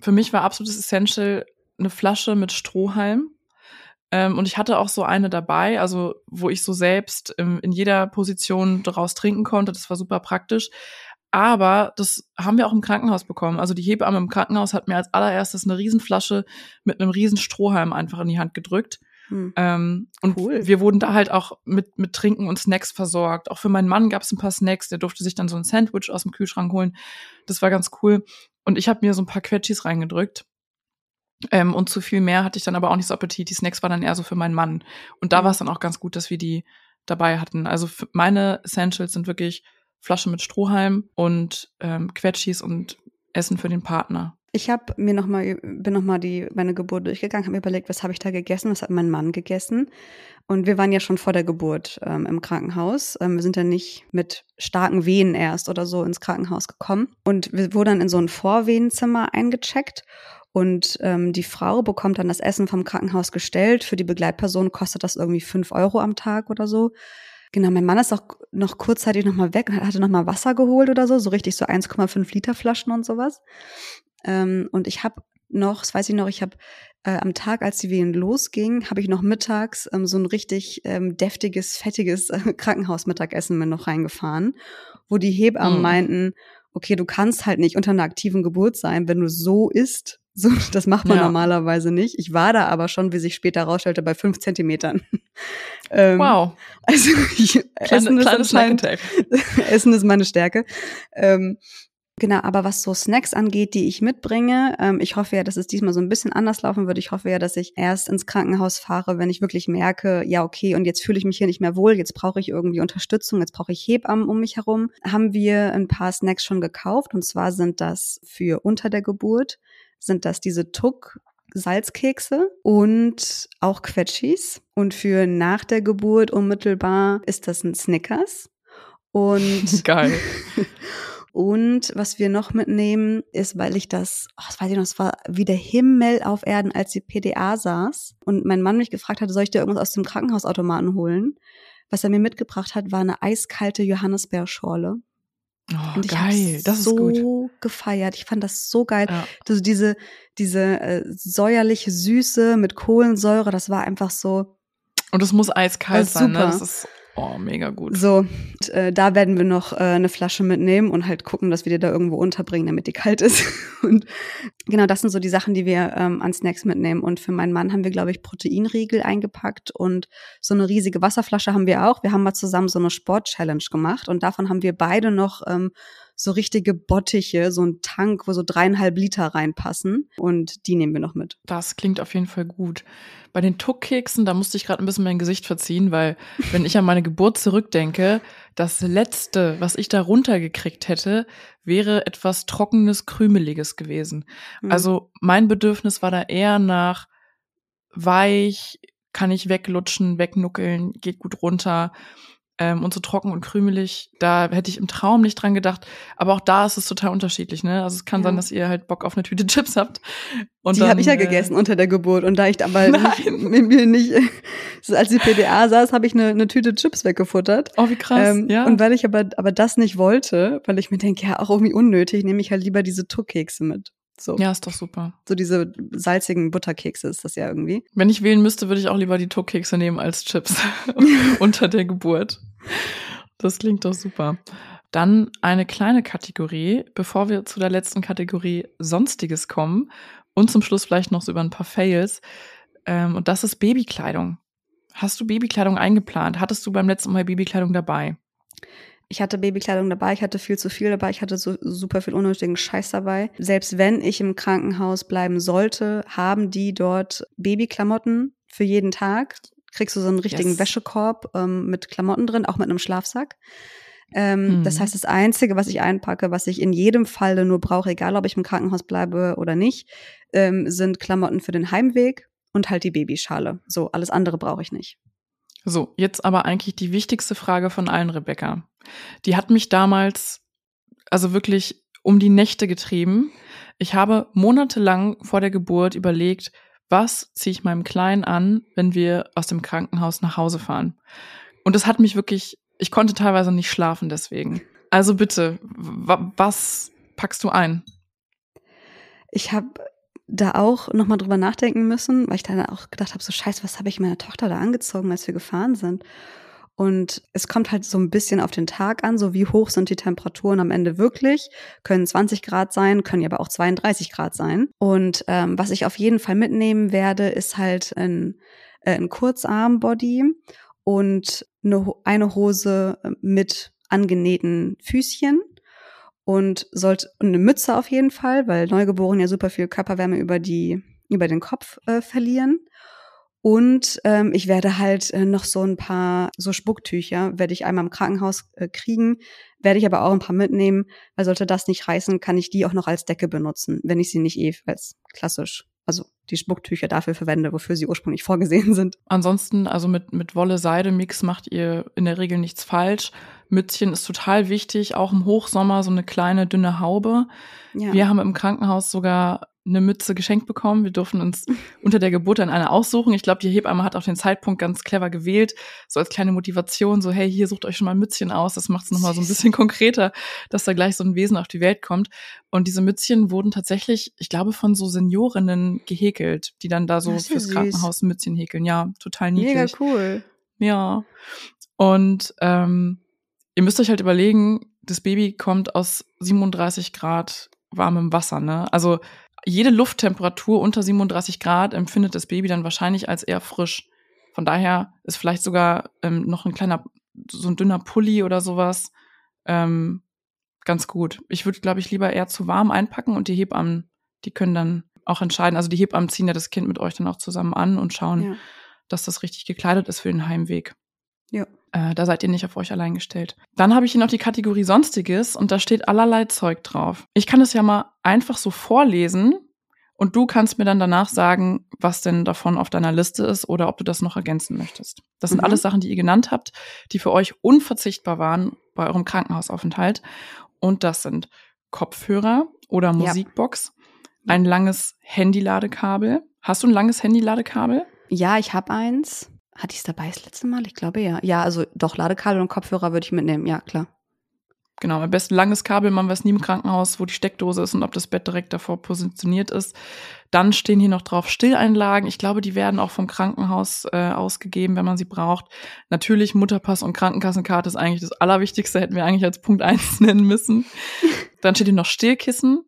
Für mich war absolutes Essential eine Flasche mit Strohhalm. Ähm, und ich hatte auch so eine dabei, also wo ich so selbst ähm, in jeder Position daraus trinken konnte. Das war super praktisch. Aber das haben wir auch im Krankenhaus bekommen. Also die Hebamme im Krankenhaus hat mir als allererstes eine Riesenflasche mit einem riesen Strohhalm einfach in die Hand gedrückt. Hm. Ähm, und Cool. wir wurden da halt auch mit, mit Trinken und Snacks versorgt. Auch für meinen Mann gab es ein paar Snacks, der durfte sich dann so ein Sandwich aus dem Kühlschrank holen. Das war ganz cool. Und ich habe mir so ein paar Quetschis reingedrückt. Ähm, und zu viel mehr hatte ich dann aber auch nicht so Appetit. Die Snacks waren dann eher so für meinen Mann. Und da Mhm. war es dann auch ganz gut, dass wir die dabei hatten. Also meine Essentials sind wirklich Flasche mit Strohhalm und ähm, Quetschis und Essen für den Partner. Ich habe mir noch mal bin noch mal die meine Geburt durchgegangen, habe mir überlegt, was habe ich da gegessen, was hat mein Mann gegessen. Und wir waren ja schon vor der Geburt ähm, im Krankenhaus. Ähm, wir sind ja nicht mit starken Wehen erst oder so ins Krankenhaus gekommen. Und wir wurden dann in so ein Vorwehenzimmer eingecheckt. Und ähm, die Frau bekommt dann das Essen vom Krankenhaus gestellt. Für die Begleitperson kostet das irgendwie fünf Euro am Tag oder so. Genau, mein Mann ist auch noch kurzzeitig noch mal weg und hatte noch mal Wasser geholt oder so, so richtig so 1,5 Liter Flaschen und sowas. Ähm, und ich habe noch, das weiß ich noch, ich habe äh, am Tag, als die Wehen losging, habe ich noch mittags ähm, so ein richtig ähm, deftiges, fettiges äh, Krankenhausmittagessen mir noch reingefahren, wo die Hebammen Mm. meinten, okay, du kannst halt nicht unter einer aktiven Geburt sein, wenn du so isst. So, das macht man Ja. normalerweise nicht. Ich war da aber schon, wie sich später herausstellte, bei fünf Zentimetern. ähm, Wow. Also ich, Kleine, Essen, ist Attack. Essen ist meine Stärke. Ähm, genau, aber was so Snacks angeht, die ich mitbringe, ähm, ich hoffe ja, dass es diesmal so ein bisschen anders laufen wird. Ich hoffe ja, dass ich erst ins Krankenhaus fahre, wenn ich wirklich merke, ja, okay, und jetzt fühle ich mich hier nicht mehr wohl, jetzt brauche ich irgendwie Unterstützung, jetzt brauche ich Hebammen um mich herum. Haben wir ein paar Snacks schon gekauft und zwar sind das für unter der Geburt, sind das diese Tuck Salzkekse und auch Quetschis. Und für nach der Geburt unmittelbar ist das ein Snickers. Und Geil. und was wir noch mitnehmen, ist, weil ich das, oh, das weiß ich noch, es war wie der Himmel auf Erden, als die PDA saß und mein Mann mich gefragt hatte, soll ich dir irgendwas aus dem Krankenhausautomaten holen? Was er mir mitgebracht hat, war eine eiskalte Johannisbeerschorle. Oh, Und ich geil, das so ist gut. gefeiert. Ich fand das so geil. Ja. Also diese, diese äh, säuerliche Süße mit Kohlensäure, das war einfach so, Und es muss eiskalt sein, ne? super. Das ist oh, mega gut. so. Und, äh, da werden wir noch äh, eine Flasche mitnehmen und halt gucken, dass wir die da irgendwo unterbringen, damit die kalt ist. Und genau, das sind so die Sachen, die wir ähm, an Snacks mitnehmen. Und für meinen Mann haben wir, glaube ich, Proteinriegel eingepackt und so eine riesige Wasserflasche haben wir auch. Wir haben mal zusammen so eine Sport-Challenge gemacht und davon haben wir beide noch ähm, so richtige Bottiche, so ein Tank, wo so dreieinhalb Liter reinpassen. Und die nehmen wir noch mit. Das klingt auf jeden Fall gut. Bei den Tuckkeksen, da musste ich gerade ein bisschen mein Gesicht verziehen, weil wenn ich an meine Geburt zurückdenke, das letzte, was ich da runtergekriegt hätte, wäre etwas trockenes, krümeliges gewesen. Mhm. Also mein Bedürfnis war da eher nach weich, kann ich weglutschen, wegnuckeln, geht gut runter. Ähm, und so trocken und krümelig, da hätte ich im Traum nicht dran gedacht. Aber auch da ist es total unterschiedlich, ne? Also es kann Ja. sein, dass ihr halt Bock auf eine Tüte Chips habt. Und die habe ich ja äh, gegessen unter der Geburt und da ich aber nicht, mit mir nicht, als die PDA saß, habe ich eine, eine Tüte Chips weggefuttert. Oh, wie krass. Ähm, ja. Und weil ich aber, aber das nicht wollte, weil ich mir denke, ja, auch irgendwie unnötig, nehme ich halt lieber diese Tuckkekse mit. So, ja, ist doch super. so diese salzigen Butterkekse ist das ja irgendwie. Wenn ich wählen müsste, würde ich auch lieber die Tuckkekse nehmen als Chips unter der Geburt. Das klingt doch super. Dann eine kleine Kategorie, bevor wir zu der letzten Kategorie Sonstiges kommen und zum Schluss vielleicht noch so über ein paar Fails. Ähm, und das ist Babykleidung. Hast du Babykleidung eingeplant? Hattest du beim letzten Mal Babykleidung dabei? Ich hatte Babykleidung dabei, ich hatte viel zu viel dabei, ich hatte so super viel unnötigen Scheiß dabei. Selbst wenn ich im Krankenhaus bleiben sollte, haben die dort Babyklamotten für jeden Tag. Kriegst du so einen richtigen Yes. Wäschekorb ähm, mit Klamotten drin, auch mit einem Schlafsack. Ähm, Mhm. Das heißt, das Einzige, was ich einpacke, was ich in jedem Falle nur brauche, egal ob ich im Krankenhaus bleibe oder nicht, ähm, sind Klamotten für den Heimweg und halt die Babyschale. So, alles andere brauche ich nicht. So, jetzt aber eigentlich die wichtigste Frage von allen, Rebecca. Die hat mich damals also wirklich um die Nächte getrieben. Ich habe monatelang vor der Geburt überlegt, was ziehe ich meinem Kleinen an, wenn wir aus dem Krankenhaus nach Hause fahren. Und das hat mich wirklich, ich konnte teilweise nicht schlafen deswegen. Also bitte, wa- was packst du ein? Ich habe da auch nochmal drüber nachdenken müssen, weil ich dann auch gedacht habe, so scheiße, was habe ich meiner Tochter da angezogen, als wir gefahren sind? Und es kommt halt so ein bisschen auf den Tag an, so wie hoch sind die Temperaturen am Ende wirklich. Können 20 Grad sein, können aber auch 32 Grad sein. Und ähm, was ich auf jeden Fall mitnehmen werde, ist halt ein, äh, ein Kurzarm-Body und eine, eine Hose mit angenähten Füßchen und sollte eine Mütze auf jeden Fall, weil Neugeborene ja super viel Körperwärme über die über den Kopf äh, verlieren. Und ähm, ich werde halt äh, noch so ein paar so Spucktücher werde ich einmal im Krankenhaus äh, kriegen, werde ich aber auch ein paar mitnehmen, weil sollte das nicht reißen, kann ich die auch noch als Decke benutzen, wenn ich sie nicht eh als klassisch, also die Spucktücher dafür verwende, wofür sie ursprünglich vorgesehen sind. Ansonsten, also mit, mit Wolle-Seide-Mix macht ihr in der Regel nichts falsch. Mützchen ist total wichtig, auch im Hochsommer so eine kleine, dünne Haube. Ja. Wir haben im Krankenhaus sogar eine Mütze geschenkt bekommen. Wir durften uns unter der Geburt dann eine aussuchen. Ich glaube, die Hebamme hat auch den Zeitpunkt ganz clever gewählt, so als kleine Motivation, so hey, hier sucht euch schon mal ein Mützchen aus. Das macht es nochmal so ein bisschen konkreter, dass da gleich so ein Wesen auf die Welt kommt. Und diese Mützchen wurden tatsächlich, ich glaube, von so Seniorinnen gehäkelt, die dann da so ja fürs süß. Krankenhaus Mützchen häkeln. Ja, total niedlich. Mega cool. Ja. Und ähm, ihr müsst euch halt überlegen, das Baby kommt aus 37 Grad warmem Wasser, ne? Also jede Lufttemperatur unter 37 Grad empfindet das Baby dann wahrscheinlich als eher frisch. Von daher ist vielleicht sogar ähm, noch ein kleiner, so ein dünner Pulli oder sowas ähm, ganz gut. Ich würde, glaube ich, lieber eher zu warm einpacken und die Hebammen, die können dann auch entscheiden. Also die Hebammen ziehen ja das Kind mit euch dann auch zusammen an und schauen, Ja. dass das richtig gekleidet ist für den Heimweg. Ja. Äh, da seid ihr nicht auf euch allein gestellt. Dann habe ich hier noch die Kategorie Sonstiges und da steht allerlei Zeug drauf. Ich kann es ja mal einfach so vorlesen und du kannst mir dann danach sagen, was denn davon auf deiner Liste ist oder ob du das noch ergänzen möchtest. Das sind Mhm. alles Sachen, die ihr genannt habt, die für euch unverzichtbar waren bei eurem Krankenhausaufenthalt. Und das sind Kopfhörer oder Musikbox, ein langes Handyladekabel. Hast du ein langes Handyladekabel? Ja, ich habe eins. Hatte ich es dabei das letzte Mal? Ich glaube ja. Ja, also doch, Ladekabel und Kopfhörer würde ich mitnehmen, ja, klar. Genau, am besten langes Kabel, man weiß nie im Krankenhaus, wo die Steckdose ist und ob das Bett direkt davor positioniert ist. Dann stehen hier noch drauf Stilleinlagen. Ich glaube, die werden auch vom Krankenhaus äh, ausgegeben, wenn man sie braucht. Natürlich Mutterpass und Krankenkassenkarte ist eigentlich das Allerwichtigste, hätten wir eigentlich als Punkt eins nennen müssen. Dann steht hier noch Stillkissen.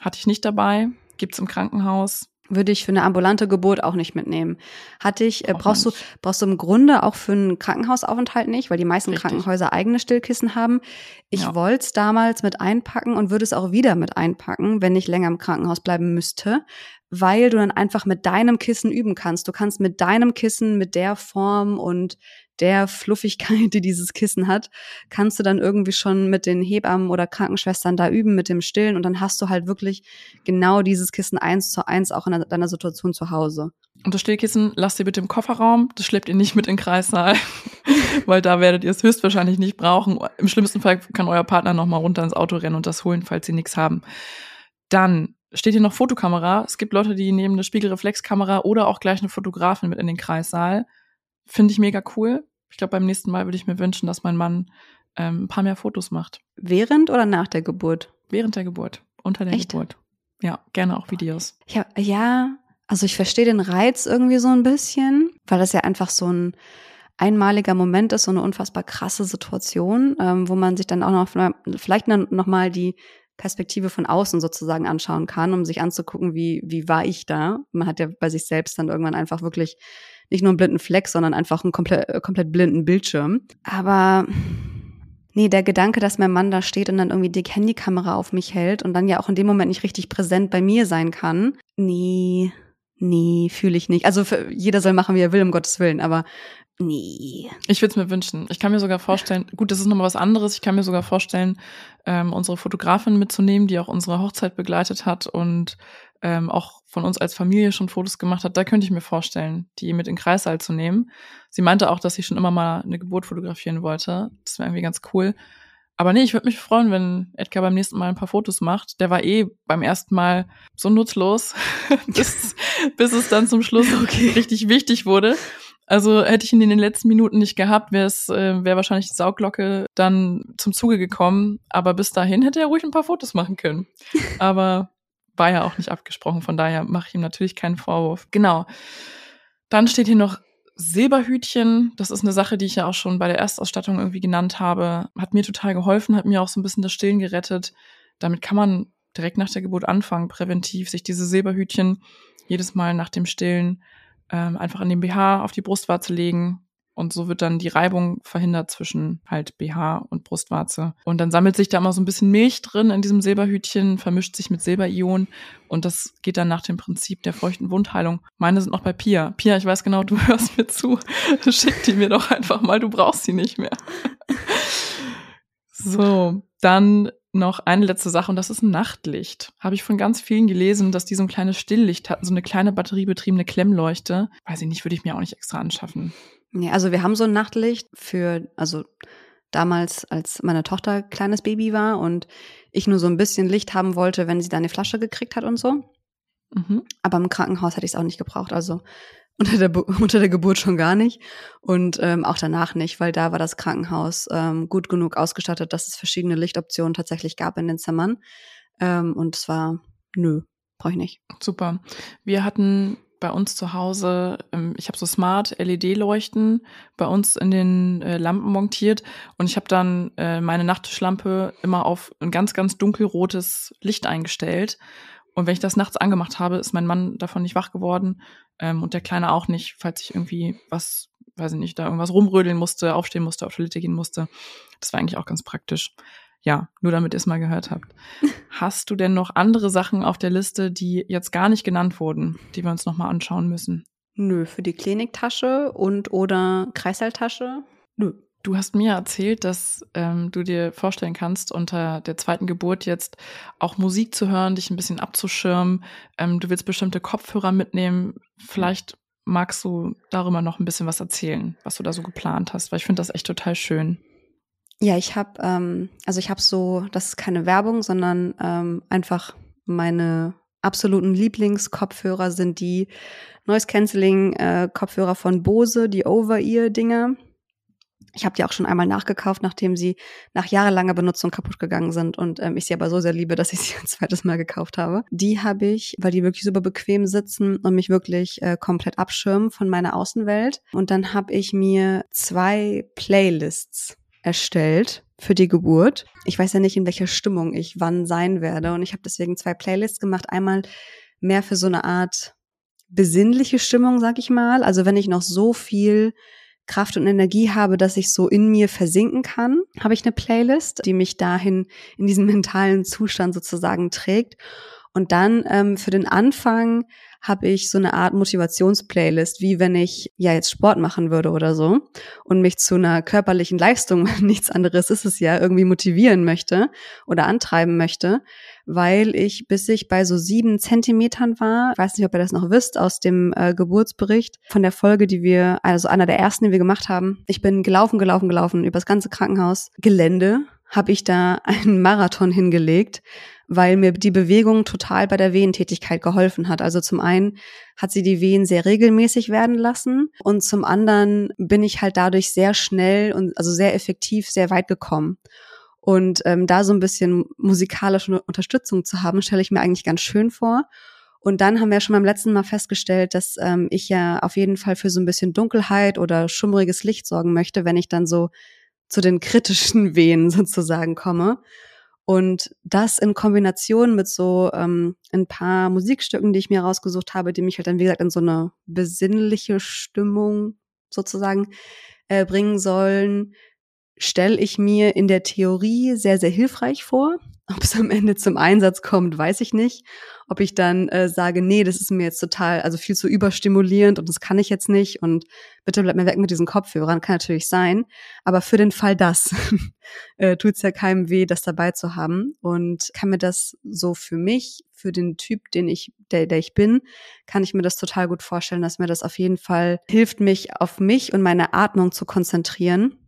Hatte ich nicht dabei. Gibt's im Krankenhaus. Würde ich für eine ambulante Geburt auch nicht mitnehmen. Hatte ich, äh, brauchst du, brauchst du im Grunde auch für einen Krankenhausaufenthalt nicht, weil die meisten Richtig. Krankenhäuser eigene Stillkissen haben. Ich Ja. wollte es damals mit einpacken und würde es auch wieder mit einpacken, wenn ich länger im Krankenhaus bleiben müsste, weil du dann einfach mit deinem Kissen üben kannst. Du kannst mit deinem Kissen, mit der Form und der Fluffigkeit, die dieses Kissen hat, kannst du dann irgendwie schon mit den Hebammen oder Krankenschwestern da üben mit dem Stillen und dann hast du halt wirklich genau dieses Kissen eins zu eins auch in deiner Situation zu Hause. Und das Stillkissen lasst ihr bitte im Kofferraum. Das schleppt ihr nicht mit in den Kreissaal, weil da werdet ihr es höchstwahrscheinlich nicht brauchen. Im schlimmsten Fall kann euer Partner noch mal runter ins Auto rennen und das holen, falls sie nichts haben. Dann steht hier noch Fotokamera. Es gibt Leute, die nehmen eine Spiegelreflexkamera oder auch gleich eine Fotografin mit in den Kreissaal. Finde ich mega cool. Ich glaube, beim nächsten Mal würde ich mir wünschen, dass mein Mann ähm, ein paar mehr Fotos macht. Während oder nach der Geburt? Während der Geburt, unter der Echt? Geburt. Ja, gerne auch Videos. Ja, ja, also ich verstehe den Reiz irgendwie so ein bisschen, weil das ja einfach so ein einmaliger Moment ist, so eine unfassbar krasse Situation, ähm, wo man sich dann auch noch vielleicht noch mal die Perspektive von außen sozusagen anschauen kann, um sich anzugucken, wie wie war ich da. Man hat ja bei sich selbst dann irgendwann einfach wirklich nicht nur einen blinden Fleck, sondern einfach einen komplett äh, komplett blinden Bildschirm. Aber Nee, der Gedanke, dass mein Mann da steht und dann irgendwie die Handykamera auf mich hält und dann ja auch in dem Moment nicht richtig präsent bei mir sein kann. Nee, nee, fühle ich nicht. Also für, jeder soll machen, wie er will, um Gottes Willen, aber nee. Ich würde es mir wünschen. Ich kann mir sogar vorstellen, gut, das ist nochmal was anderes. Ich kann mir sogar vorstellen, ähm, unsere Fotografin mitzunehmen, die auch unsere Hochzeit begleitet hat und ähm, auch von uns als Familie schon Fotos gemacht hat. Da könnte ich mir vorstellen, die mit in den Kreissaal zu nehmen. Sie meinte auch, dass sie schon immer mal eine Geburt fotografieren wollte. Das wäre irgendwie ganz cool. Aber nee, ich würde mich freuen, wenn Edgar beim nächsten Mal ein paar Fotos macht. Der war eh beim ersten Mal so nutzlos, bis, bis es dann zum Schluss richtig wichtig wurde. Also hätte ich ihn in den letzten Minuten nicht gehabt, wäre es äh, wäre wahrscheinlich die Sauglocke dann zum Zuge gekommen. Aber bis dahin hätte er ruhig ein paar Fotos machen können. Aber war ja auch nicht abgesprochen, von daher mache ich ihm natürlich keinen Vorwurf. Genau. Dann steht hier noch Silberhütchen. Das ist eine Sache, die ich ja auch schon bei der Erstausstattung irgendwie genannt habe. Hat mir total geholfen, hat mir auch so ein bisschen das Stillen gerettet. Damit kann man direkt nach der Geburt anfangen, präventiv sich diese Silberhütchen jedes Mal nach dem Stillen ähm, einfach an den BH auf die Brustwarze legen. Und so wird dann die Reibung verhindert zwischen halt BH und Brustwarze. Und dann sammelt sich da immer so ein bisschen Milch drin in diesem Silberhütchen, vermischt sich mit Silberion. Und das geht dann nach dem Prinzip der feuchten Wundheilung. Meine sind noch bei Pia. Pia, ich weiß genau, du hörst mir zu. Schick die mir doch einfach mal, du brauchst sie nicht mehr. So, dann noch eine letzte Sache und das ist ein Nachtlicht. Habe ich von ganz vielen gelesen, dass die so ein kleines Stilllicht hatten, so eine kleine batteriebetriebene Klemmleuchte. Weiß ich nicht, würde ich mir auch nicht extra anschaffen. Nee, also wir haben so ein Nachtlicht für, also damals, als meine Tochter kleines Baby war und ich nur so ein bisschen Licht haben wollte, wenn sie da eine Flasche gekriegt hat und so. Mhm. Aber im Krankenhaus hätte ich es auch nicht gebraucht. Also unter der, unter der Geburt schon gar nicht und ähm, auch danach nicht, weil da war das Krankenhaus ähm, gut genug ausgestattet, dass es verschiedene Lichtoptionen tatsächlich gab in den Zimmern. Ähm, und es war, nö, brauche ich nicht. Super. Wir hatten bei uns zu Hause, ähm, ich habe so Smart LED-Leuchten bei uns in den äh, Lampen montiert und ich habe dann äh, meine Nachttischlampe immer auf ein ganz, ganz dunkelrotes Licht eingestellt. Und wenn ich das nachts angemacht habe, ist mein Mann davon nicht wach geworden ähm, und der Kleine auch nicht, falls ich irgendwie was, weiß ich nicht, da irgendwas rumrödeln musste, aufstehen musste, auf Toilette gehen musste. Das war eigentlich auch ganz praktisch. Ja, nur damit ihr es mal gehört habt. Hast du denn noch andere Sachen auf der Liste, die jetzt gar nicht genannt wurden, die wir uns nochmal anschauen müssen? Nö, für die Kliniktasche und oder Kreißsaaltasche? Nö. Du hast mir erzählt, dass ähm, du dir vorstellen kannst, unter der zweiten Geburt jetzt auch Musik zu hören, dich ein bisschen abzuschirmen. Ähm, du willst bestimmte Kopfhörer mitnehmen. Vielleicht magst du darüber noch ein bisschen was erzählen, was du da so geplant hast, weil ich finde das echt total schön. Ja, ich habe, ähm, also ich habe so, das ist keine Werbung, sondern ähm, einfach meine absoluten Lieblingskopfhörer sind die Noise Cancelling äh, Kopfhörer von Bose, die Over-Ear Dinger. Ich habe die auch schon einmal nachgekauft, nachdem sie nach jahrelanger Benutzung kaputt gegangen sind und ähm, ich sie aber so sehr liebe, dass ich sie ein zweites Mal gekauft habe. Die habe ich, weil die wirklich super bequem sitzen und mich wirklich äh, komplett abschirmen von meiner Außenwelt. Und dann habe ich mir zwei Playlists erstellt für die Geburt. Ich weiß ja nicht, in welcher Stimmung ich wann sein werde und ich habe deswegen zwei Playlists gemacht. Einmal mehr für so eine Art besinnliche Stimmung, sag ich mal. Also wenn ich noch so viel Kraft und Energie habe, dass ich so in mir versinken kann, habe ich eine Playlist, die mich dahin in diesen mentalen Zustand sozusagen trägt. Und dann ähm, für den Anfang habe ich so eine Art Motivationsplaylist, wie wenn ich ja jetzt Sport machen würde oder so und mich zu einer körperlichen Leistung, nichts anderes ist es ja, irgendwie motivieren möchte oder antreiben möchte, weil ich, bis ich bei so sieben Zentimetern war, weiß nicht, ob ihr das noch wisst, aus dem äh, Geburtsbericht von der Folge, die wir, also einer der ersten, die wir gemacht haben. Ich bin gelaufen, gelaufen, gelaufen über das ganze Krankenhaus. Gelände habe ich da einen Marathon hingelegt, weil mir die Bewegung total bei der Wehentätigkeit geholfen hat. Also zum einen hat sie die Wehen sehr regelmäßig werden lassen und zum anderen bin ich halt dadurch sehr schnell und also sehr effektiv sehr weit gekommen. Und ähm, da so ein bisschen musikalische Unterstützung zu haben, stelle ich mir eigentlich ganz schön vor. Und dann haben wir schon beim letzten Mal festgestellt, dass ähm, ich ja auf jeden Fall für so ein bisschen Dunkelheit oder schummriges Licht sorgen möchte, wenn ich dann so zu den kritischen Wehen sozusagen komme. Und das in Kombination mit so ähm, ein paar Musikstücken, die ich mir rausgesucht habe, die mich halt dann, wie gesagt, in so eine besinnliche Stimmung sozusagen äh, bringen sollen, stelle ich mir in der Theorie sehr, sehr hilfreich vor. Ob es am Ende zum Einsatz kommt, weiß ich nicht. Ob ich dann äh, sage, nee, das ist mir jetzt total, also viel zu überstimulierend und das kann ich jetzt nicht und bitte bleib mir weg mit diesen Kopfhörern, kann natürlich sein. Aber für den Fall das äh, tut es ja keinem weh, das dabei zu haben und kann mir das so für mich, für den Typ, den ich, der, der ich bin, kann ich mir das total gut vorstellen, dass mir das auf jeden Fall hilft, mich auf mich und meine Atmung zu konzentrieren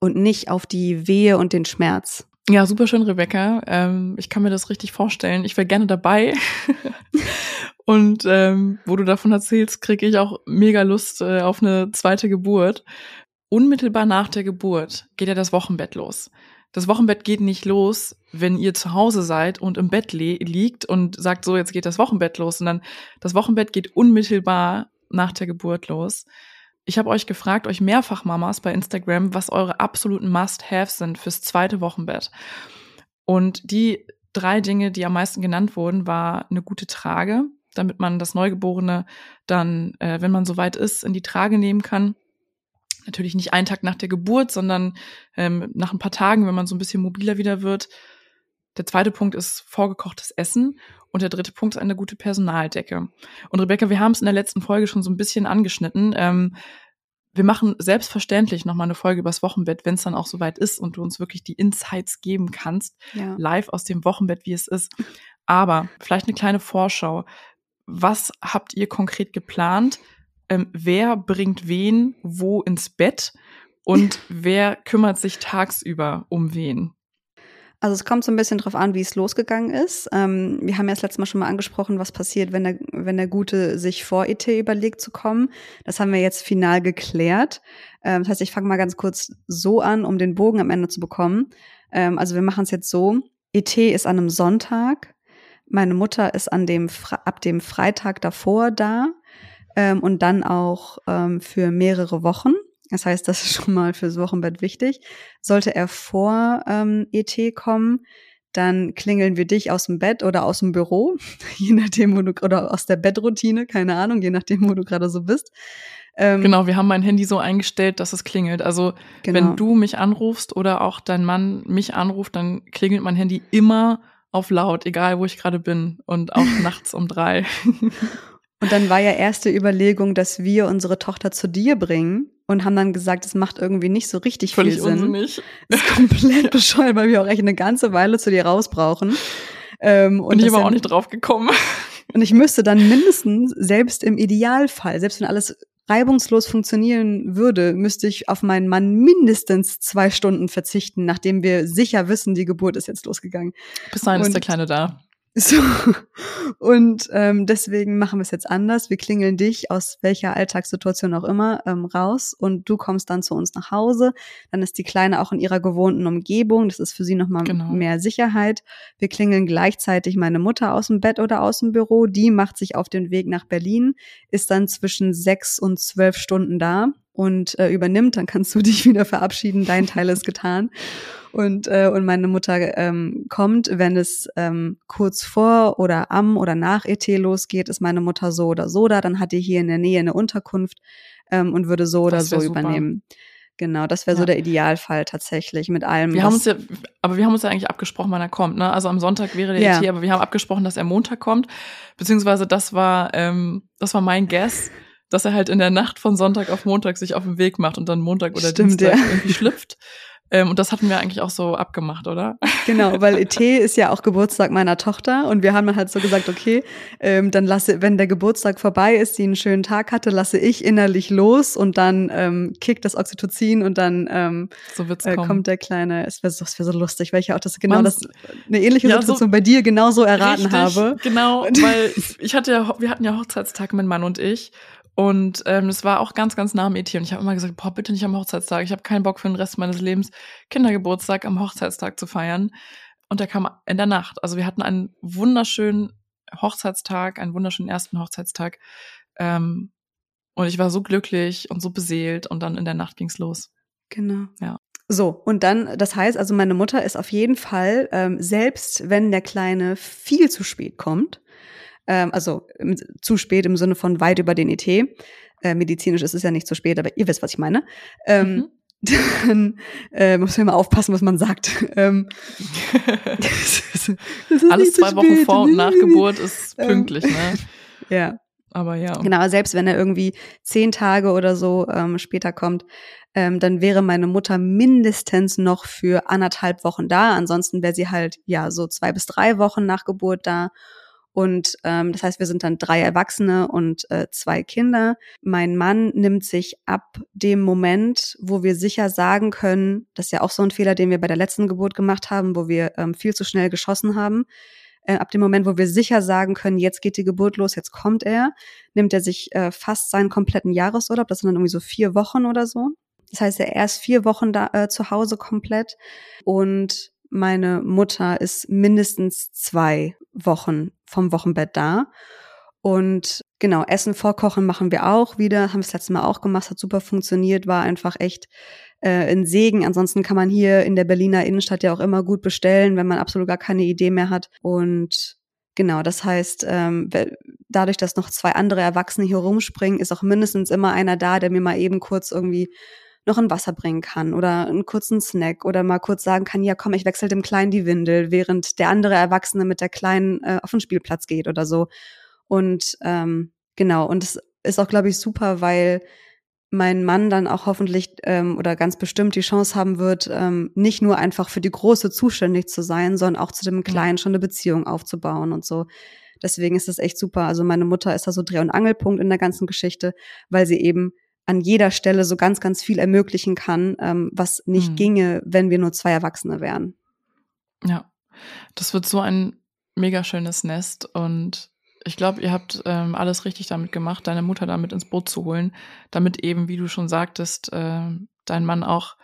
und nicht auf die Wehe und den Schmerz. Ja, super schön, Rebecca. Ähm, ich kann mir das richtig vorstellen. Ich wäre gerne dabei. und ähm, wo du davon erzählst, kriege ich auch mega Lust äh, auf eine zweite Geburt. Unmittelbar nach der Geburt geht ja das Wochenbett los. Das Wochenbett geht nicht los, wenn ihr zu Hause seid und im Bett liegt und sagt, so, jetzt geht das Wochenbett los, sondern das Wochenbett geht unmittelbar nach der Geburt los. Ich habe euch gefragt, euch mehrfach Mamas bei Instagram, was eure absoluten Must-Haves sind fürs zweite Wochenbett. Und die drei Dinge, die am meisten genannt wurden, war eine gute Trage, damit man das Neugeborene dann, äh, wenn man soweit ist, in die Trage nehmen kann. Natürlich nicht einen Tag nach der Geburt, sondern ähm, nach ein paar Tagen, wenn man so ein bisschen mobiler wieder wird. Der zweite Punkt ist vorgekochtes Essen und der dritte Punkt ist eine gute Personaldecke. Und Rebecca, wir haben es in der letzten Folge schon so ein bisschen angeschnitten. Ähm, wir machen selbstverständlich nochmal eine Folge übers Wochenbett, wenn es dann auch soweit ist und du uns wirklich die Insights geben kannst, ja. live aus dem Wochenbett, wie es ist. Aber vielleicht eine kleine Vorschau. Was habt ihr konkret geplant? Ähm, wer bringt wen wo ins Bett? Und wer kümmert sich tagsüber um wen? Also es kommt so ein bisschen drauf an, wie es losgegangen ist. Ähm, wir haben ja das letzte Mal schon mal angesprochen, was passiert, wenn der, wenn der Gute sich vor ET überlegt zu kommen. Das haben wir jetzt final geklärt. Ähm, das heißt, ich fange mal ganz kurz so an, um den Bogen am Ende zu bekommen. Ähm, also wir machen es jetzt so. ET ist an einem Sonntag. Meine Mutter ist an dem ab dem Freitag davor da ähm, und dann auch ähm, für mehrere Wochen. Das heißt, das ist schon mal fürs Wochenbett wichtig. Sollte er vor ähm, ET kommen, dann klingeln wir dich aus dem Bett oder aus dem Büro, je nachdem, wo du, oder aus der Bettroutine, keine Ahnung, je nachdem, wo du gerade so bist. Ähm, genau, wir haben mein Handy so eingestellt, dass es klingelt. Also genau. wenn du mich anrufst oder auch dein Mann mich anruft, dann klingelt mein Handy immer auf laut, egal wo ich gerade bin und auch nachts um drei. Und dann war ja erste Überlegung, dass wir unsere Tochter zu dir bringen und haben dann gesagt, es macht irgendwie nicht so richtig Völlig viel Sinn. Unsinnig. Das ist komplett bescheuert, weil wir auch echt eine ganze Weile zu dir raus brauchen. Ähm, und ich aber auch nicht drauf gekommen. Und ich müsste dann mindestens, selbst im Idealfall, selbst wenn alles reibungslos funktionieren würde, müsste ich auf meinen Mann mindestens zwei Stunden verzichten, nachdem wir sicher wissen, die Geburt ist jetzt losgegangen. Bis dahin ist der Kleine da. So. Und ähm, deswegen machen wir es jetzt anders. Wir klingeln dich aus welcher Alltagssituation auch immer ähm, raus und du kommst dann zu uns nach Hause. Dann ist die Kleine auch in ihrer gewohnten Umgebung. Das ist für sie nochmal genau. mehr Sicherheit. Wir klingeln gleichzeitig meine Mutter aus dem Bett oder aus dem Büro. Die macht sich auf den Weg nach Berlin, ist dann zwischen sechs und zwölf Stunden da und äh, übernimmt. Dann kannst du dich wieder verabschieden. Dein Teil ist getan und, äh, und meine Mutter ähm, kommt, wenn es ähm, kurz vor oder am oder nach ET losgeht, ist meine Mutter so oder so da, dann hat die hier in der Nähe eine Unterkunft ähm, und würde so oder so super. übernehmen. Genau, das wäre ja. so der Idealfall tatsächlich mit allem. Wir haben uns ja, aber wir haben uns ja eigentlich abgesprochen, wann er kommt. Ne? Also am Sonntag wäre der ja. ET, aber wir haben abgesprochen, dass er Montag kommt. Beziehungsweise das war, ähm, das war mein Guess, dass er halt in der Nacht von Sonntag auf Montag sich auf den Weg macht und dann Montag oder Stimmt, Dienstag ja. irgendwie schlüpft. Ähm, und das hatten wir eigentlich auch so abgemacht, oder? Genau, weil ET ist ja auch Geburtstag meiner Tochter und wir haben dann halt so gesagt, okay, ähm, dann lasse, wenn der Geburtstag vorbei ist, die einen schönen Tag hatte, lasse ich innerlich los und dann ähm, kickt das Oxytocin und dann ähm, so äh, kommt der kleine, es wäre so, wär so lustig, weil ich ja auch das genau Man's, das eine ähnliche ja, Situation so bei dir genauso erraten richtig, habe. Genau, weil ich hatte ja, wir hatten ja Hochzeitstag, mein Mann und ich. Und ähm, es war auch ganz, ganz nah am ET. Und ich habe immer gesagt, boah, bitte nicht am Hochzeitstag. Ich habe keinen Bock für den Rest meines Lebens, Kindergeburtstag am Hochzeitstag zu feiern. Und der kam in der Nacht. Also wir hatten einen wunderschönen Hochzeitstag, einen wunderschönen ersten Hochzeitstag. Ähm, und ich war so glücklich und so beseelt. Und dann in der Nacht ging's los. Genau. Ja. So, und dann, das heißt also, meine Mutter ist auf jeden Fall, ähm, selbst wenn der Kleine viel zu spät kommt, ähm, also im, zu spät im Sinne von weit über den ET. Äh, medizinisch ist es ja nicht zu spät, aber ihr wisst, was ich meine. Ähm, mhm. Dann äh, muss man immer aufpassen, was man sagt. Ähm, das ist, das ist Alles zwei Wochen vor und nach Geburt ist ähm, pünktlich, ne? Ja. Aber ja. Genau, selbst wenn er irgendwie zehn Tage oder so ähm, später kommt, ähm, dann wäre meine Mutter mindestens noch für anderthalb Wochen da. Ansonsten wäre sie halt ja so zwei bis drei Wochen nach Geburt da. Und ähm, das heißt, wir sind dann drei Erwachsene und äh, zwei Kinder. Mein Mann nimmt sich ab dem Moment, wo wir sicher sagen können, das ist ja auch so ein Fehler, den wir bei der letzten Geburt gemacht haben, wo wir ähm, viel zu schnell geschossen haben. Äh, ab dem Moment, wo wir sicher sagen können, jetzt geht die Geburt los, jetzt kommt er, nimmt er sich äh, fast seinen kompletten Jahresurlaub. Das sind dann irgendwie so vier Wochen oder so. Das heißt, er erst vier Wochen da äh, zu Hause komplett und meine Mutter ist mindestens zwei Wochen vom Wochenbett da. Und genau, Essen vorkochen machen wir auch wieder. Haben wir das letzte Mal auch gemacht, hat super funktioniert, war einfach echt äh, ein Segen. Ansonsten kann man hier in der Berliner Innenstadt ja auch immer gut bestellen, wenn man absolut gar keine Idee mehr hat. Und genau, das heißt, ähm, dadurch, dass noch zwei andere Erwachsene hier rumspringen, ist auch mindestens immer einer da, der mir mal eben kurz irgendwie noch ein Wasser bringen kann oder einen kurzen Snack oder mal kurz sagen kann, ja komm, ich wechsle dem Kleinen die Windel, während der andere Erwachsene mit der Kleinen äh, auf den Spielplatz geht oder so. Und ähm, genau, und es ist auch, glaube ich, super, weil mein Mann dann auch hoffentlich ähm, oder ganz bestimmt die Chance haben wird, ähm, nicht nur einfach für die Große zuständig zu sein, sondern auch zu dem Kleinen schon eine Beziehung aufzubauen und so. Deswegen ist das echt super. Also meine Mutter ist da so Dreh- und Angelpunkt in der ganzen Geschichte, weil sie eben an jeder Stelle so ganz, ganz viel ermöglichen kann, ähm, was nicht mhm. ginge, wenn wir nur zwei Erwachsene wären. Ja, das wird so ein mega schönes Nest und ich glaube, ihr habt ähm, alles richtig damit gemacht, deine Mutter damit ins Boot zu holen, damit eben, wie du schon sagtest, äh, dein Mann auch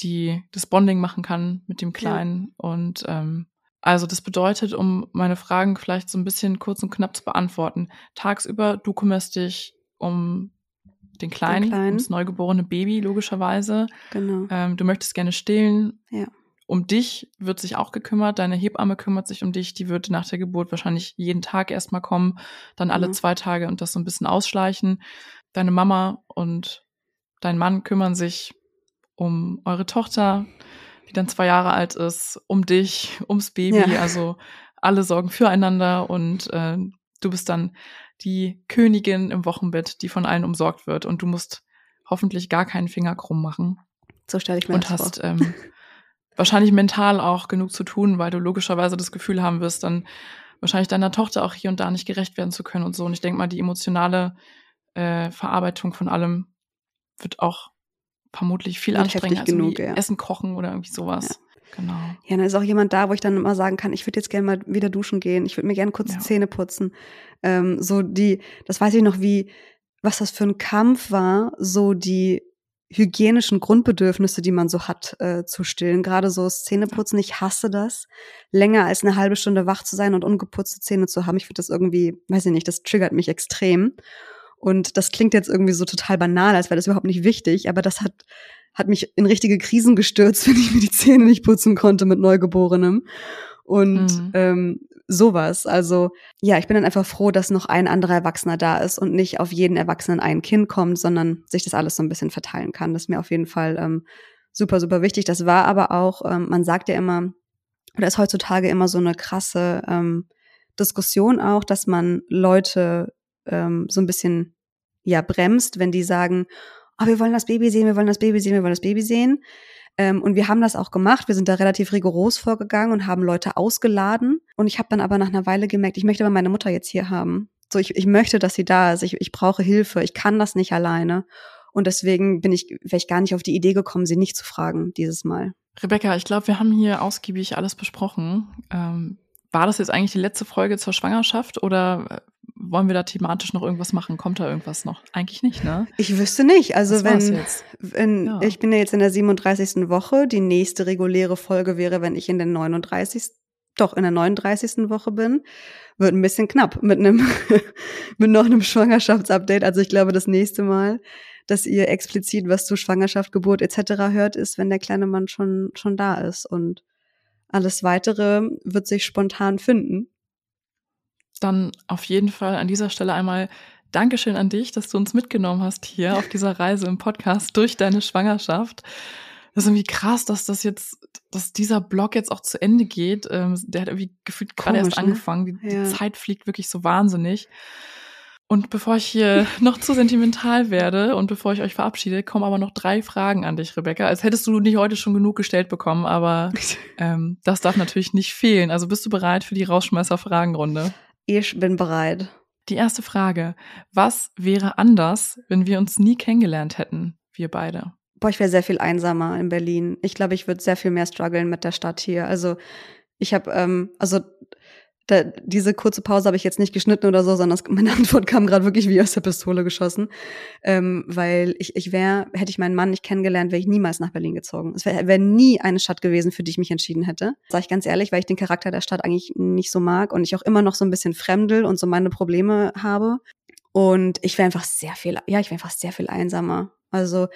die das Bonding machen kann mit dem Kleinen ja. und ähm, also das bedeutet, um meine Fragen vielleicht so ein bisschen kurz und knapp zu beantworten, tagsüber du kümmerst dich um den Kleinen, den Kleinen. das neugeborene Baby logischerweise. Genau. Ähm, du möchtest gerne stillen. Ja. Um dich wird sich auch gekümmert. Deine Hebamme kümmert sich um dich. Die wird nach der Geburt wahrscheinlich jeden Tag erstmal kommen, dann alle mhm. zwei Tage und das so ein bisschen ausschleichen. Deine Mama und dein Mann kümmern sich um eure Tochter, die dann zwei Jahre alt ist, um dich, ums Baby. Ja. Also alle sorgen füreinander und äh, du bist dann die Königin im Wochenbett, die von allen umsorgt wird und du musst hoffentlich gar keinen Finger krumm machen. So stelle ich mir und das hast vor. Ähm, wahrscheinlich mental auch genug zu tun, weil du logischerweise das Gefühl haben wirst, dann wahrscheinlich deiner Tochter auch hier und da nicht gerecht werden zu können und so. Und ich denke mal, die emotionale äh, Verarbeitung von allem wird auch vermutlich viel anstrengender als genug, ja. Essen kochen oder irgendwie sowas. Ja. Genau. Ja, dann ist auch jemand da, wo ich dann immer sagen kann, ich würde jetzt gerne mal wieder duschen gehen, ich würde mir gerne kurz Ja. die Zähne putzen. Ähm, so die, das weiß ich noch, wie, was das für ein Kampf war, so die hygienischen Grundbedürfnisse, die man so hat, äh, zu stillen. Gerade so das Zähneputzen, ich hasse das. Länger als eine halbe Stunde wach zu sein und ungeputzte Zähne zu haben, ich finde das irgendwie, weiß ich nicht, das triggert mich extrem. Und das klingt jetzt irgendwie so total banal, als wäre das überhaupt nicht wichtig, aber das hat, hat mich in richtige Krisen gestürzt, wenn ich mir die Zähne nicht putzen konnte mit Neugeborenem. Und Mhm. ähm, sowas. Also ja, ich bin dann einfach froh, dass noch ein anderer Erwachsener da ist und nicht auf jeden Erwachsenen ein Kind kommt, sondern sich das alles so ein bisschen verteilen kann. Das ist mir auf jeden Fall ähm, super, super wichtig. Das war aber auch, ähm, man sagt ja immer, oder ist heutzutage immer so eine krasse ähm, Diskussion auch, dass man Leute ähm, so ein bisschen ja bremst, wenn die sagen, oh, wir wollen das Baby sehen, wir wollen das Baby sehen, wir wollen das Baby sehen. Ähm, und wir haben das auch gemacht. Wir sind da relativ rigoros vorgegangen und haben Leute ausgeladen. Und ich habe dann aber nach einer Weile gemerkt, ich möchte aber meine Mutter jetzt hier haben. So, ich, ich möchte, dass sie da ist. Ich, ich brauche Hilfe. Ich kann das nicht alleine. Und deswegen bin ich vielleicht gar nicht auf die Idee gekommen, sie nicht zu fragen dieses Mal. Rebecca, ich glaube, wir haben hier ausgiebig alles besprochen. Ähm, war das jetzt eigentlich die letzte Folge zur Schwangerschaft oder äh, wollen wir da thematisch noch irgendwas machen? Kommt da irgendwas noch? Eigentlich nicht, ne? Ich wüsste nicht. Also Das wenn, jetzt. wenn Ja. ich bin ja jetzt in der 37. Woche, die nächste reguläre Folge wäre, wenn ich in der 39. doch in der 39. Woche bin, wird ein bisschen knapp mit einem mit noch einem Schwangerschaftsupdate. Also ich glaube, das nächste Mal, dass ihr explizit was zu Schwangerschaft, Geburt etc. hört, ist, wenn der kleine Mann schon schon da ist und alles weitere wird sich spontan finden. Dann auf jeden Fall an dieser Stelle einmal Dankeschön an dich, dass du uns mitgenommen hast hier auf dieser Reise im Podcast durch deine Schwangerschaft. Das ist irgendwie krass, dass das jetzt, dass dieser Blog jetzt auch zu Ende geht. Ähm, Der hat irgendwie gefühlt gerade erst ne? angefangen. Die, Ja. die Zeit fliegt wirklich so wahnsinnig. Und bevor ich hier noch zu sentimental werde und bevor ich euch verabschiede, kommen aber noch drei Fragen an dich, Rebecca. Als hättest du nicht heute schon genug gestellt bekommen, aber ähm, das darf natürlich nicht fehlen. Also bist du bereit für die Rausschmeißer-Fragenrunde? Ich bin bereit. Die erste Frage. Was wäre anders, wenn wir uns nie kennengelernt hätten, wir beide? Boah, ich wäre sehr viel einsamer in Berlin. Ich glaube, ich würde sehr viel mehr strugglen mit der Stadt hier. Also ich habe, ähm, also da, diese kurze Pause habe ich jetzt nicht geschnitten oder so, sondern das, meine Antwort kam gerade wirklich wie aus der Pistole geschossen. Ähm, weil ich, ich wäre, hätte ich meinen Mann nicht kennengelernt, wäre ich niemals nach Berlin gezogen. Es wäre wär nie eine Stadt gewesen, für die ich mich entschieden hätte. Sag ich ganz ehrlich, weil ich den Charakter der Stadt eigentlich nicht so mag und ich auch immer noch so ein bisschen fremdel und so meine Probleme habe. Und ich wäre einfach sehr viel, ja, ich wäre einfach sehr viel einsamer. Also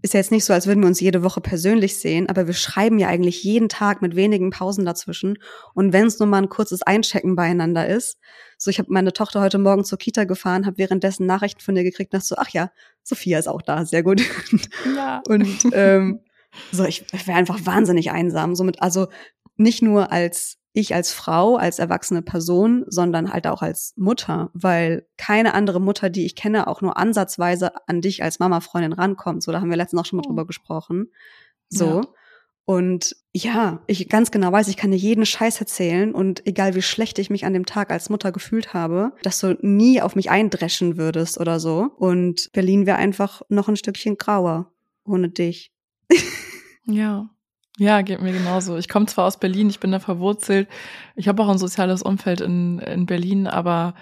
ist ja jetzt nicht so, als würden wir uns jede Woche persönlich sehen, aber wir schreiben ja eigentlich jeden Tag mit wenigen Pausen dazwischen. Und wenn es nur mal ein kurzes Einchecken beieinander ist, so ich habe meine Tochter heute Morgen zur Kita gefahren, habe währenddessen Nachrichten von ihr gekriegt, nach so, ach ja, Sophia ist auch da, sehr gut. Ja. Und ähm, so, ich, ich wäre einfach wahnsinnig einsam. Somit, also nicht nur als ich als Frau, als erwachsene Person, sondern halt auch als Mutter, weil keine andere Mutter, die ich kenne, auch nur ansatzweise an dich als Mama-Freundin rankommt. So, da haben wir letztens auch schon mal Oh. drüber gesprochen. So. Ja. Und ja, ich ganz genau weiß, ich kann dir jeden Scheiß erzählen und egal wie schlecht ich mich an dem Tag als Mutter gefühlt habe, dass du nie auf mich eindreschen würdest oder so. Und Berlin wäre einfach noch ein Stückchen grauer ohne dich. Ja. Ja, geht mir genauso. Ich komme zwar aus Berlin, ich bin da verwurzelt. Ich habe auch ein soziales Umfeld in, in Berlin, aber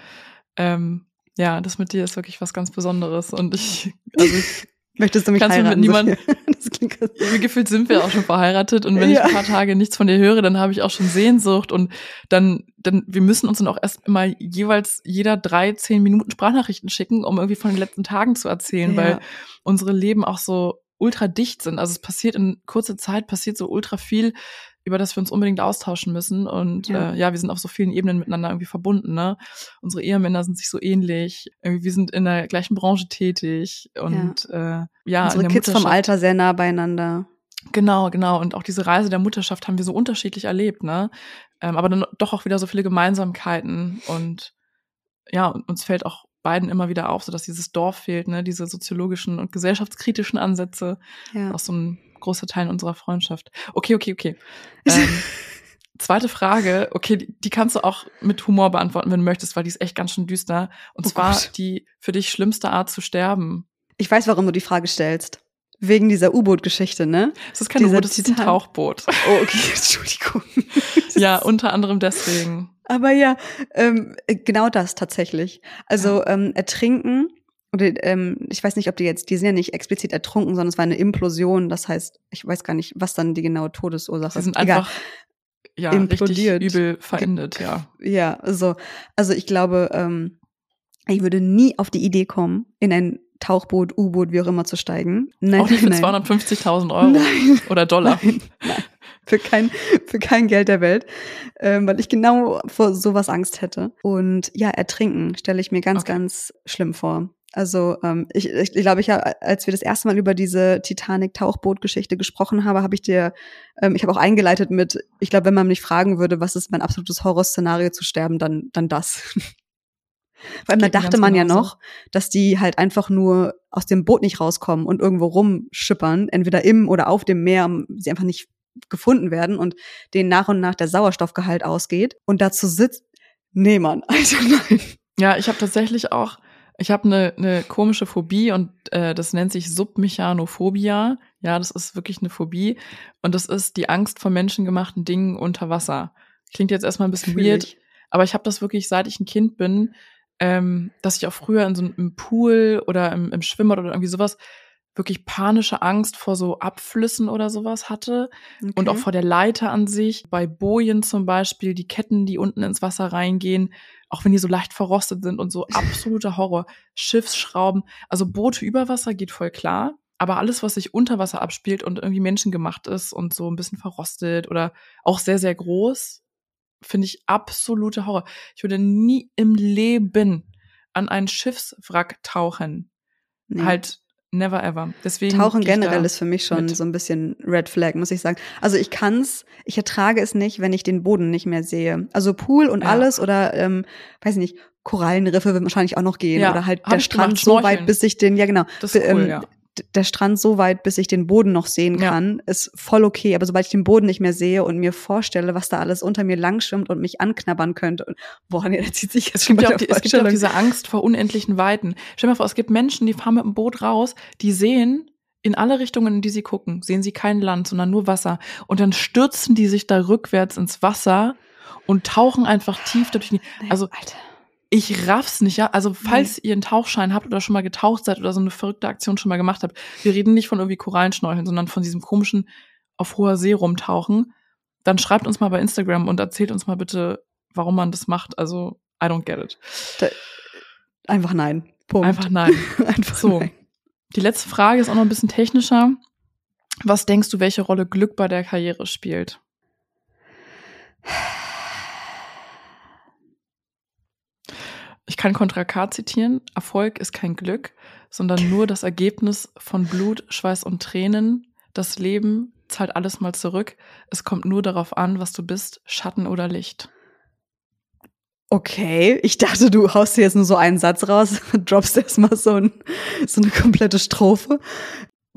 ähm, ja, das mit dir ist wirklich was ganz Besonderes. Und ich, also ich, Möchtest du mich Kannst mit heiraten? niemandem- Sophia? das klingt wie gefühlt sind wir auch schon verheiratet. Und wenn Ja. ich ein paar Tage nichts von dir höre, dann habe ich auch schon Sehnsucht. Und dann, dann, wir müssen uns dann auch erst immer jeweils jeder drei, zehn Minuten Sprachnachrichten schicken, um irgendwie von den letzten Tagen zu erzählen, Ja. weil unsere Leben auch so ultra dicht sind. Also es passiert in kurzer Zeit, passiert so ultra viel, über das wir uns unbedingt austauschen müssen. Und Ja. äh, ja wir sind auf so vielen Ebenen miteinander irgendwie verbunden. Ne? Unsere Ehemänner sind sich so ähnlich. Irgendwie, wir sind in der gleichen Branche tätig. Und ja, äh, ja Unsere Kids vom Alter sehr nah beieinander. Genau, genau. Und auch diese Reise der Mutterschaft haben wir so unterschiedlich erlebt, ne? Ähm, aber dann doch auch wieder so viele Gemeinsamkeiten. Und ja, uns fällt auch beiden immer wieder auf, so dass dieses Dorf fehlt, ne? Diese soziologischen und gesellschaftskritischen Ansätze. Ja. Auch so ein großer Teil unserer Freundschaft. Okay, okay, okay. Ähm, zweite Frage, okay, die, die kannst du auch mit Humor beantworten, wenn du möchtest, weil die ist echt ganz schön düster. Und Oh zwar Gott. die für dich schlimmste Art zu sterben. Ich weiß, warum du die Frage stellst. Wegen dieser U-Boot-Geschichte, ne? Es ist kein U-Boot, es ist ein Tauchboot. Oh, okay, Entschuldigung. ja, unter anderem deswegen. Aber ja, ähm, genau das tatsächlich. Also ähm, ertrinken oder ähm, ich weiß nicht, ob die jetzt, die sind ja nicht explizit ertrunken, sondern es war eine Implosion. Das heißt, ich weiß gar nicht, was dann die genaue Todesursache ist. Sind einfach ja, implodiert. richtig übel verendet, ja. Ja, so. Also ich glaube, ähm, ich würde nie auf die Idee kommen, in ein Tauchboot, U-Boot, wie auch immer zu steigen. Nein, auch nicht für 250.000 Euro nein, oder Dollar. Nein, nein, für kein, für kein Geld der Welt, ähm, weil ich genau vor sowas Angst hätte. Und ja, ertrinken stelle ich mir ganz, okay. ganz schlimm vor. Also ähm, ich, ich, ich glaube, ich als wir das erste Mal über diese Titanic-Tauchboot-Geschichte gesprochen haben, habe ich dir, ähm, ich habe auch eingeleitet mit, ich glaube, wenn man mich fragen würde, was ist mein absolutes Horrorszenario zu sterben, dann, dann das. Weil da dachte man ja noch, dass die halt einfach nur aus dem Boot nicht rauskommen und irgendwo rumschippern, entweder im oder auf dem Meer, sie einfach nicht gefunden werden und denen nach und nach der Sauerstoffgehalt ausgeht. Und dazu sitzt, nee, Mann, also nein. Ja, ich habe tatsächlich auch ich habe eine, eine komische Phobie und äh, das nennt sich Submechanophobia. Ja, das ist wirklich eine Phobie. Und das ist die Angst vor menschengemachten Dingen unter Wasser. Klingt jetzt erstmal ein bisschen Fühl weird, ich. aber ich habe das wirklich, seit ich ein Kind bin, ähm, dass ich auch früher in so einem Pool oder im, im Schwimmbad oder irgendwie sowas wirklich panische Angst vor so Abflüssen oder sowas hatte okay. und auch vor der Leiter an sich. Bei Bojen zum Beispiel, die Ketten, die unten ins Wasser reingehen, auch wenn die so leicht verrostet sind und so absoluter Horror. Schiffsschrauben, also Boote über Wasser geht voll klar. Aber alles, was sich unter Wasser abspielt und irgendwie menschengemacht ist und so ein bisschen verrostet oder auch sehr, sehr groß, finde ich absolute Horror. Ich würde nie im Leben an einen Schiffswrack tauchen. Nee. Halt Never ever. Deswegen Tauchen generell ist für mich schon mit. so ein bisschen Red Flag, muss ich sagen. Also ich kann's, ich ertrage es nicht, wenn ich den Boden nicht mehr sehe. Also Pool und ja. alles oder ähm, weiß ich nicht, Korallenriffe wird wahrscheinlich auch noch gehen ja, oder halt der Strand so weit, bis ich den, ja genau, cool, ähm, ja der Strand so weit, bis ich den Boden noch sehen kann, ja. ist voll okay. Aber sobald ich den Boden nicht mehr sehe und mir vorstelle, was da alles unter mir langschwimmt und mich anknabbern könnte, boah, nee, da zieht sich jetzt schon wieder die, Es gibt ja auch diese Angst vor unendlichen Weiten. Stell dir mal vor, es gibt Menschen, die fahren mit dem Boot raus, die sehen in alle Richtungen, in die sie gucken, sehen sie kein Land, sondern nur Wasser. Und dann stürzen die sich da rückwärts ins Wasser und tauchen einfach tief durch die. Also, Alter ich raff's nicht, ja. Also, falls nee. ihr einen Tauchschein habt oder schon mal getaucht seid oder so eine verrückte Aktion schon mal gemacht habt, wir reden nicht von irgendwie Korallenschnorcheln, sondern von diesem komischen auf hoher See rumtauchen, dann schreibt uns mal bei Instagram und erzählt uns mal bitte, warum man das macht. Also, I don't get it. Da, einfach nein. Punkt. Einfach nein. einfach so. Nein. Die letzte Frage ist auch noch ein bisschen technischer. Was denkst du, welche Rolle Glück bei der Karriere spielt? Ich kann Contra K zitieren. Erfolg ist kein Glück, sondern nur das Ergebnis von Blut, Schweiß und Tränen. Das Leben zahlt alles mal zurück. Es kommt nur darauf an, was du bist, Schatten oder Licht. Okay, ich dachte, du haust dir jetzt nur so einen Satz raus, droppst erstmal so, ein, so eine komplette Strophe.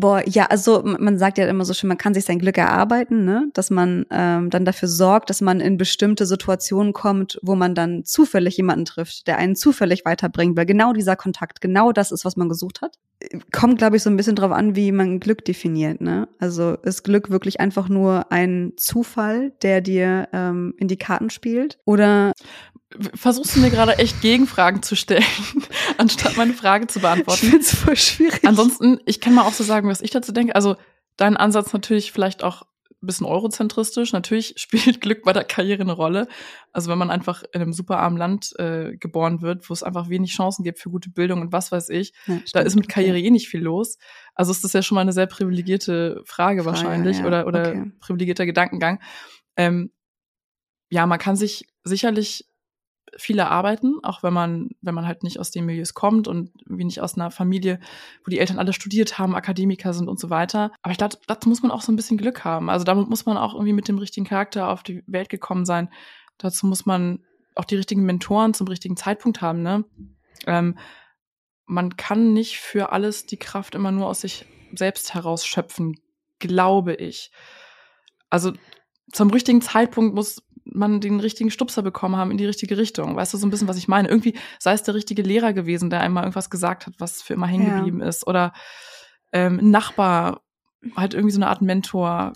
Boah, ja, also man sagt ja immer so schön, man kann sich sein Glück erarbeiten, ne? dass man ähm, dann dafür sorgt, dass man in bestimmte Situationen kommt, wo man dann zufällig jemanden trifft, der einen zufällig weiterbringt, weil genau dieser Kontakt, genau das ist, was man gesucht hat. Kommt, glaube ich, so ein bisschen drauf an, wie man Glück definiert. Ne? Also ist Glück wirklich einfach nur ein Zufall, der dir ähm, in die Karten spielt? Oder versuchst du mir gerade echt Gegenfragen zu stellen, anstatt meine Frage zu beantworten. Ich find's voll schwierig. Ansonsten, ich kann mal auch so sagen, was ich dazu denke. Also dein Ansatz natürlich vielleicht auch bisschen eurozentristisch. Natürlich spielt Glück bei der Karriere eine Rolle. Also wenn man einfach in einem superarmen Land äh, geboren wird, wo es einfach wenig Chancen gibt für gute Bildung und was weiß ich, ja, da ist mit Karriere okay. eh nicht viel los. Also ist das ja schon mal eine sehr privilegierte Frage, Frage wahrscheinlich ja. oder, oder okay. privilegierter Gedankengang. Ähm, ja, man kann sich sicherlich viele arbeiten, auch wenn man, wenn man halt nicht aus den Milieus kommt und wie nicht aus einer Familie, wo die Eltern alle studiert haben, Akademiker sind und so weiter. Aber ich glaube, dazu muss man auch so ein bisschen Glück haben. Also damit muss man auch irgendwie mit dem richtigen Charakter auf die Welt gekommen sein. Dazu muss man auch die richtigen Mentoren zum richtigen Zeitpunkt haben, ne? Ähm, man kann nicht für alles die Kraft immer nur aus sich selbst herausschöpfen, glaube ich. Also zum richtigen Zeitpunkt muss man den richtigen Stupser bekommen haben in die richtige Richtung. Weißt du so ein bisschen, was ich meine? Irgendwie sei es der richtige Lehrer gewesen, der einmal irgendwas gesagt hat, was für immer hängen geblieben ja. ist. Oder ähm, Nachbar, halt irgendwie so eine Art Mentor.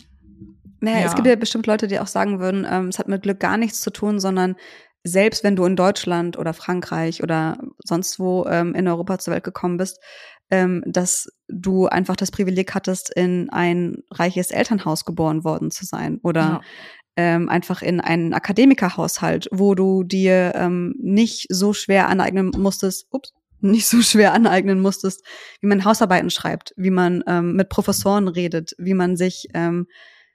Naja, Ja. es gibt ja bestimmt Leute, die auch sagen würden, ähm, es hat mit Glück gar nichts zu tun, sondern selbst wenn du in Deutschland oder Frankreich oder sonst wo ähm, in Europa zur Welt gekommen bist, ähm, dass du einfach das Privileg hattest, in ein reiches Elternhaus geboren worden zu sein oder. Ähm, einfach in einen Akademikerhaushalt, wo du dir ähm, nicht so schwer aneignen musstest, ups, nicht so schwer aneignen musstest, wie man Hausarbeiten schreibt, wie man ähm, mit Professoren redet, wie man sich ähm,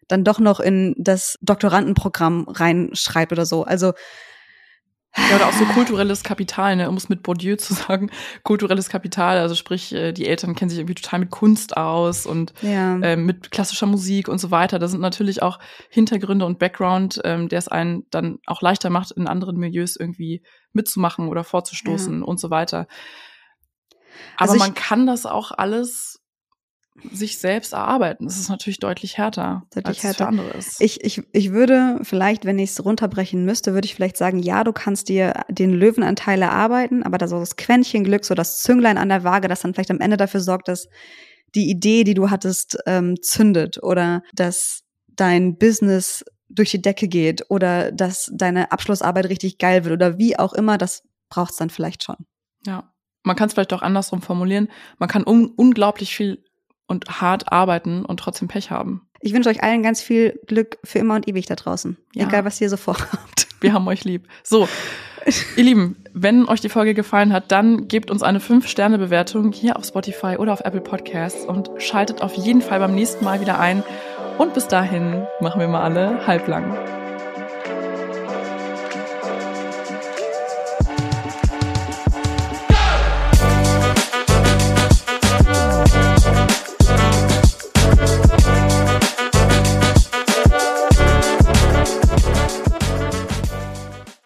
dann doch noch in das Doktorandenprogramm reinschreibt oder so. Also Ja, oder auch so kulturelles Kapital, ne, um es mit Bourdieu zu sagen, kulturelles Kapital, also sprich, äh, die Eltern kennen sich irgendwie total mit Kunst aus und ja, ähm, mit klassischer Musik und so weiter. Da sind natürlich auch Hintergründe und Background, ähm, der es einen dann auch leichter macht, in anderen Milieus irgendwie mitzumachen oder vorzustoßen und so weiter. Aber Also man kann das auch alles sich selbst erarbeiten. Das ist natürlich deutlich härter, Deutlich als es härter. für andere ist. ich, ich, ich würde vielleicht, wenn ich es runterbrechen müsste, würde ich vielleicht sagen, ja, du kannst dir den Löwenanteil erarbeiten, aber da so das Quäntchen Glück, so das Zünglein an der Waage, das dann vielleicht am Ende dafür sorgt, dass die Idee, die du hattest, ähm, zündet oder dass dein Business durch die Decke geht oder dass deine Abschlussarbeit richtig geil wird oder wie auch immer, das braucht's dann vielleicht schon. Ja. Man kann es vielleicht auch andersrum formulieren. Man kann un unglaublich viel und hart arbeiten und trotzdem Pech haben. Ich wünsche euch allen ganz viel Glück für immer und ewig da draußen. Ja. Egal, was ihr so vorhabt. Wir haben euch lieb. So, ihr Lieben, wenn euch die Folge gefallen hat, dann gebt uns eine 5-Sterne-Bewertung hier auf Spotify oder auf Apple Podcasts und schaltet auf jeden Fall beim nächsten Mal wieder ein. Und bis dahin machen wir mal alle halblang.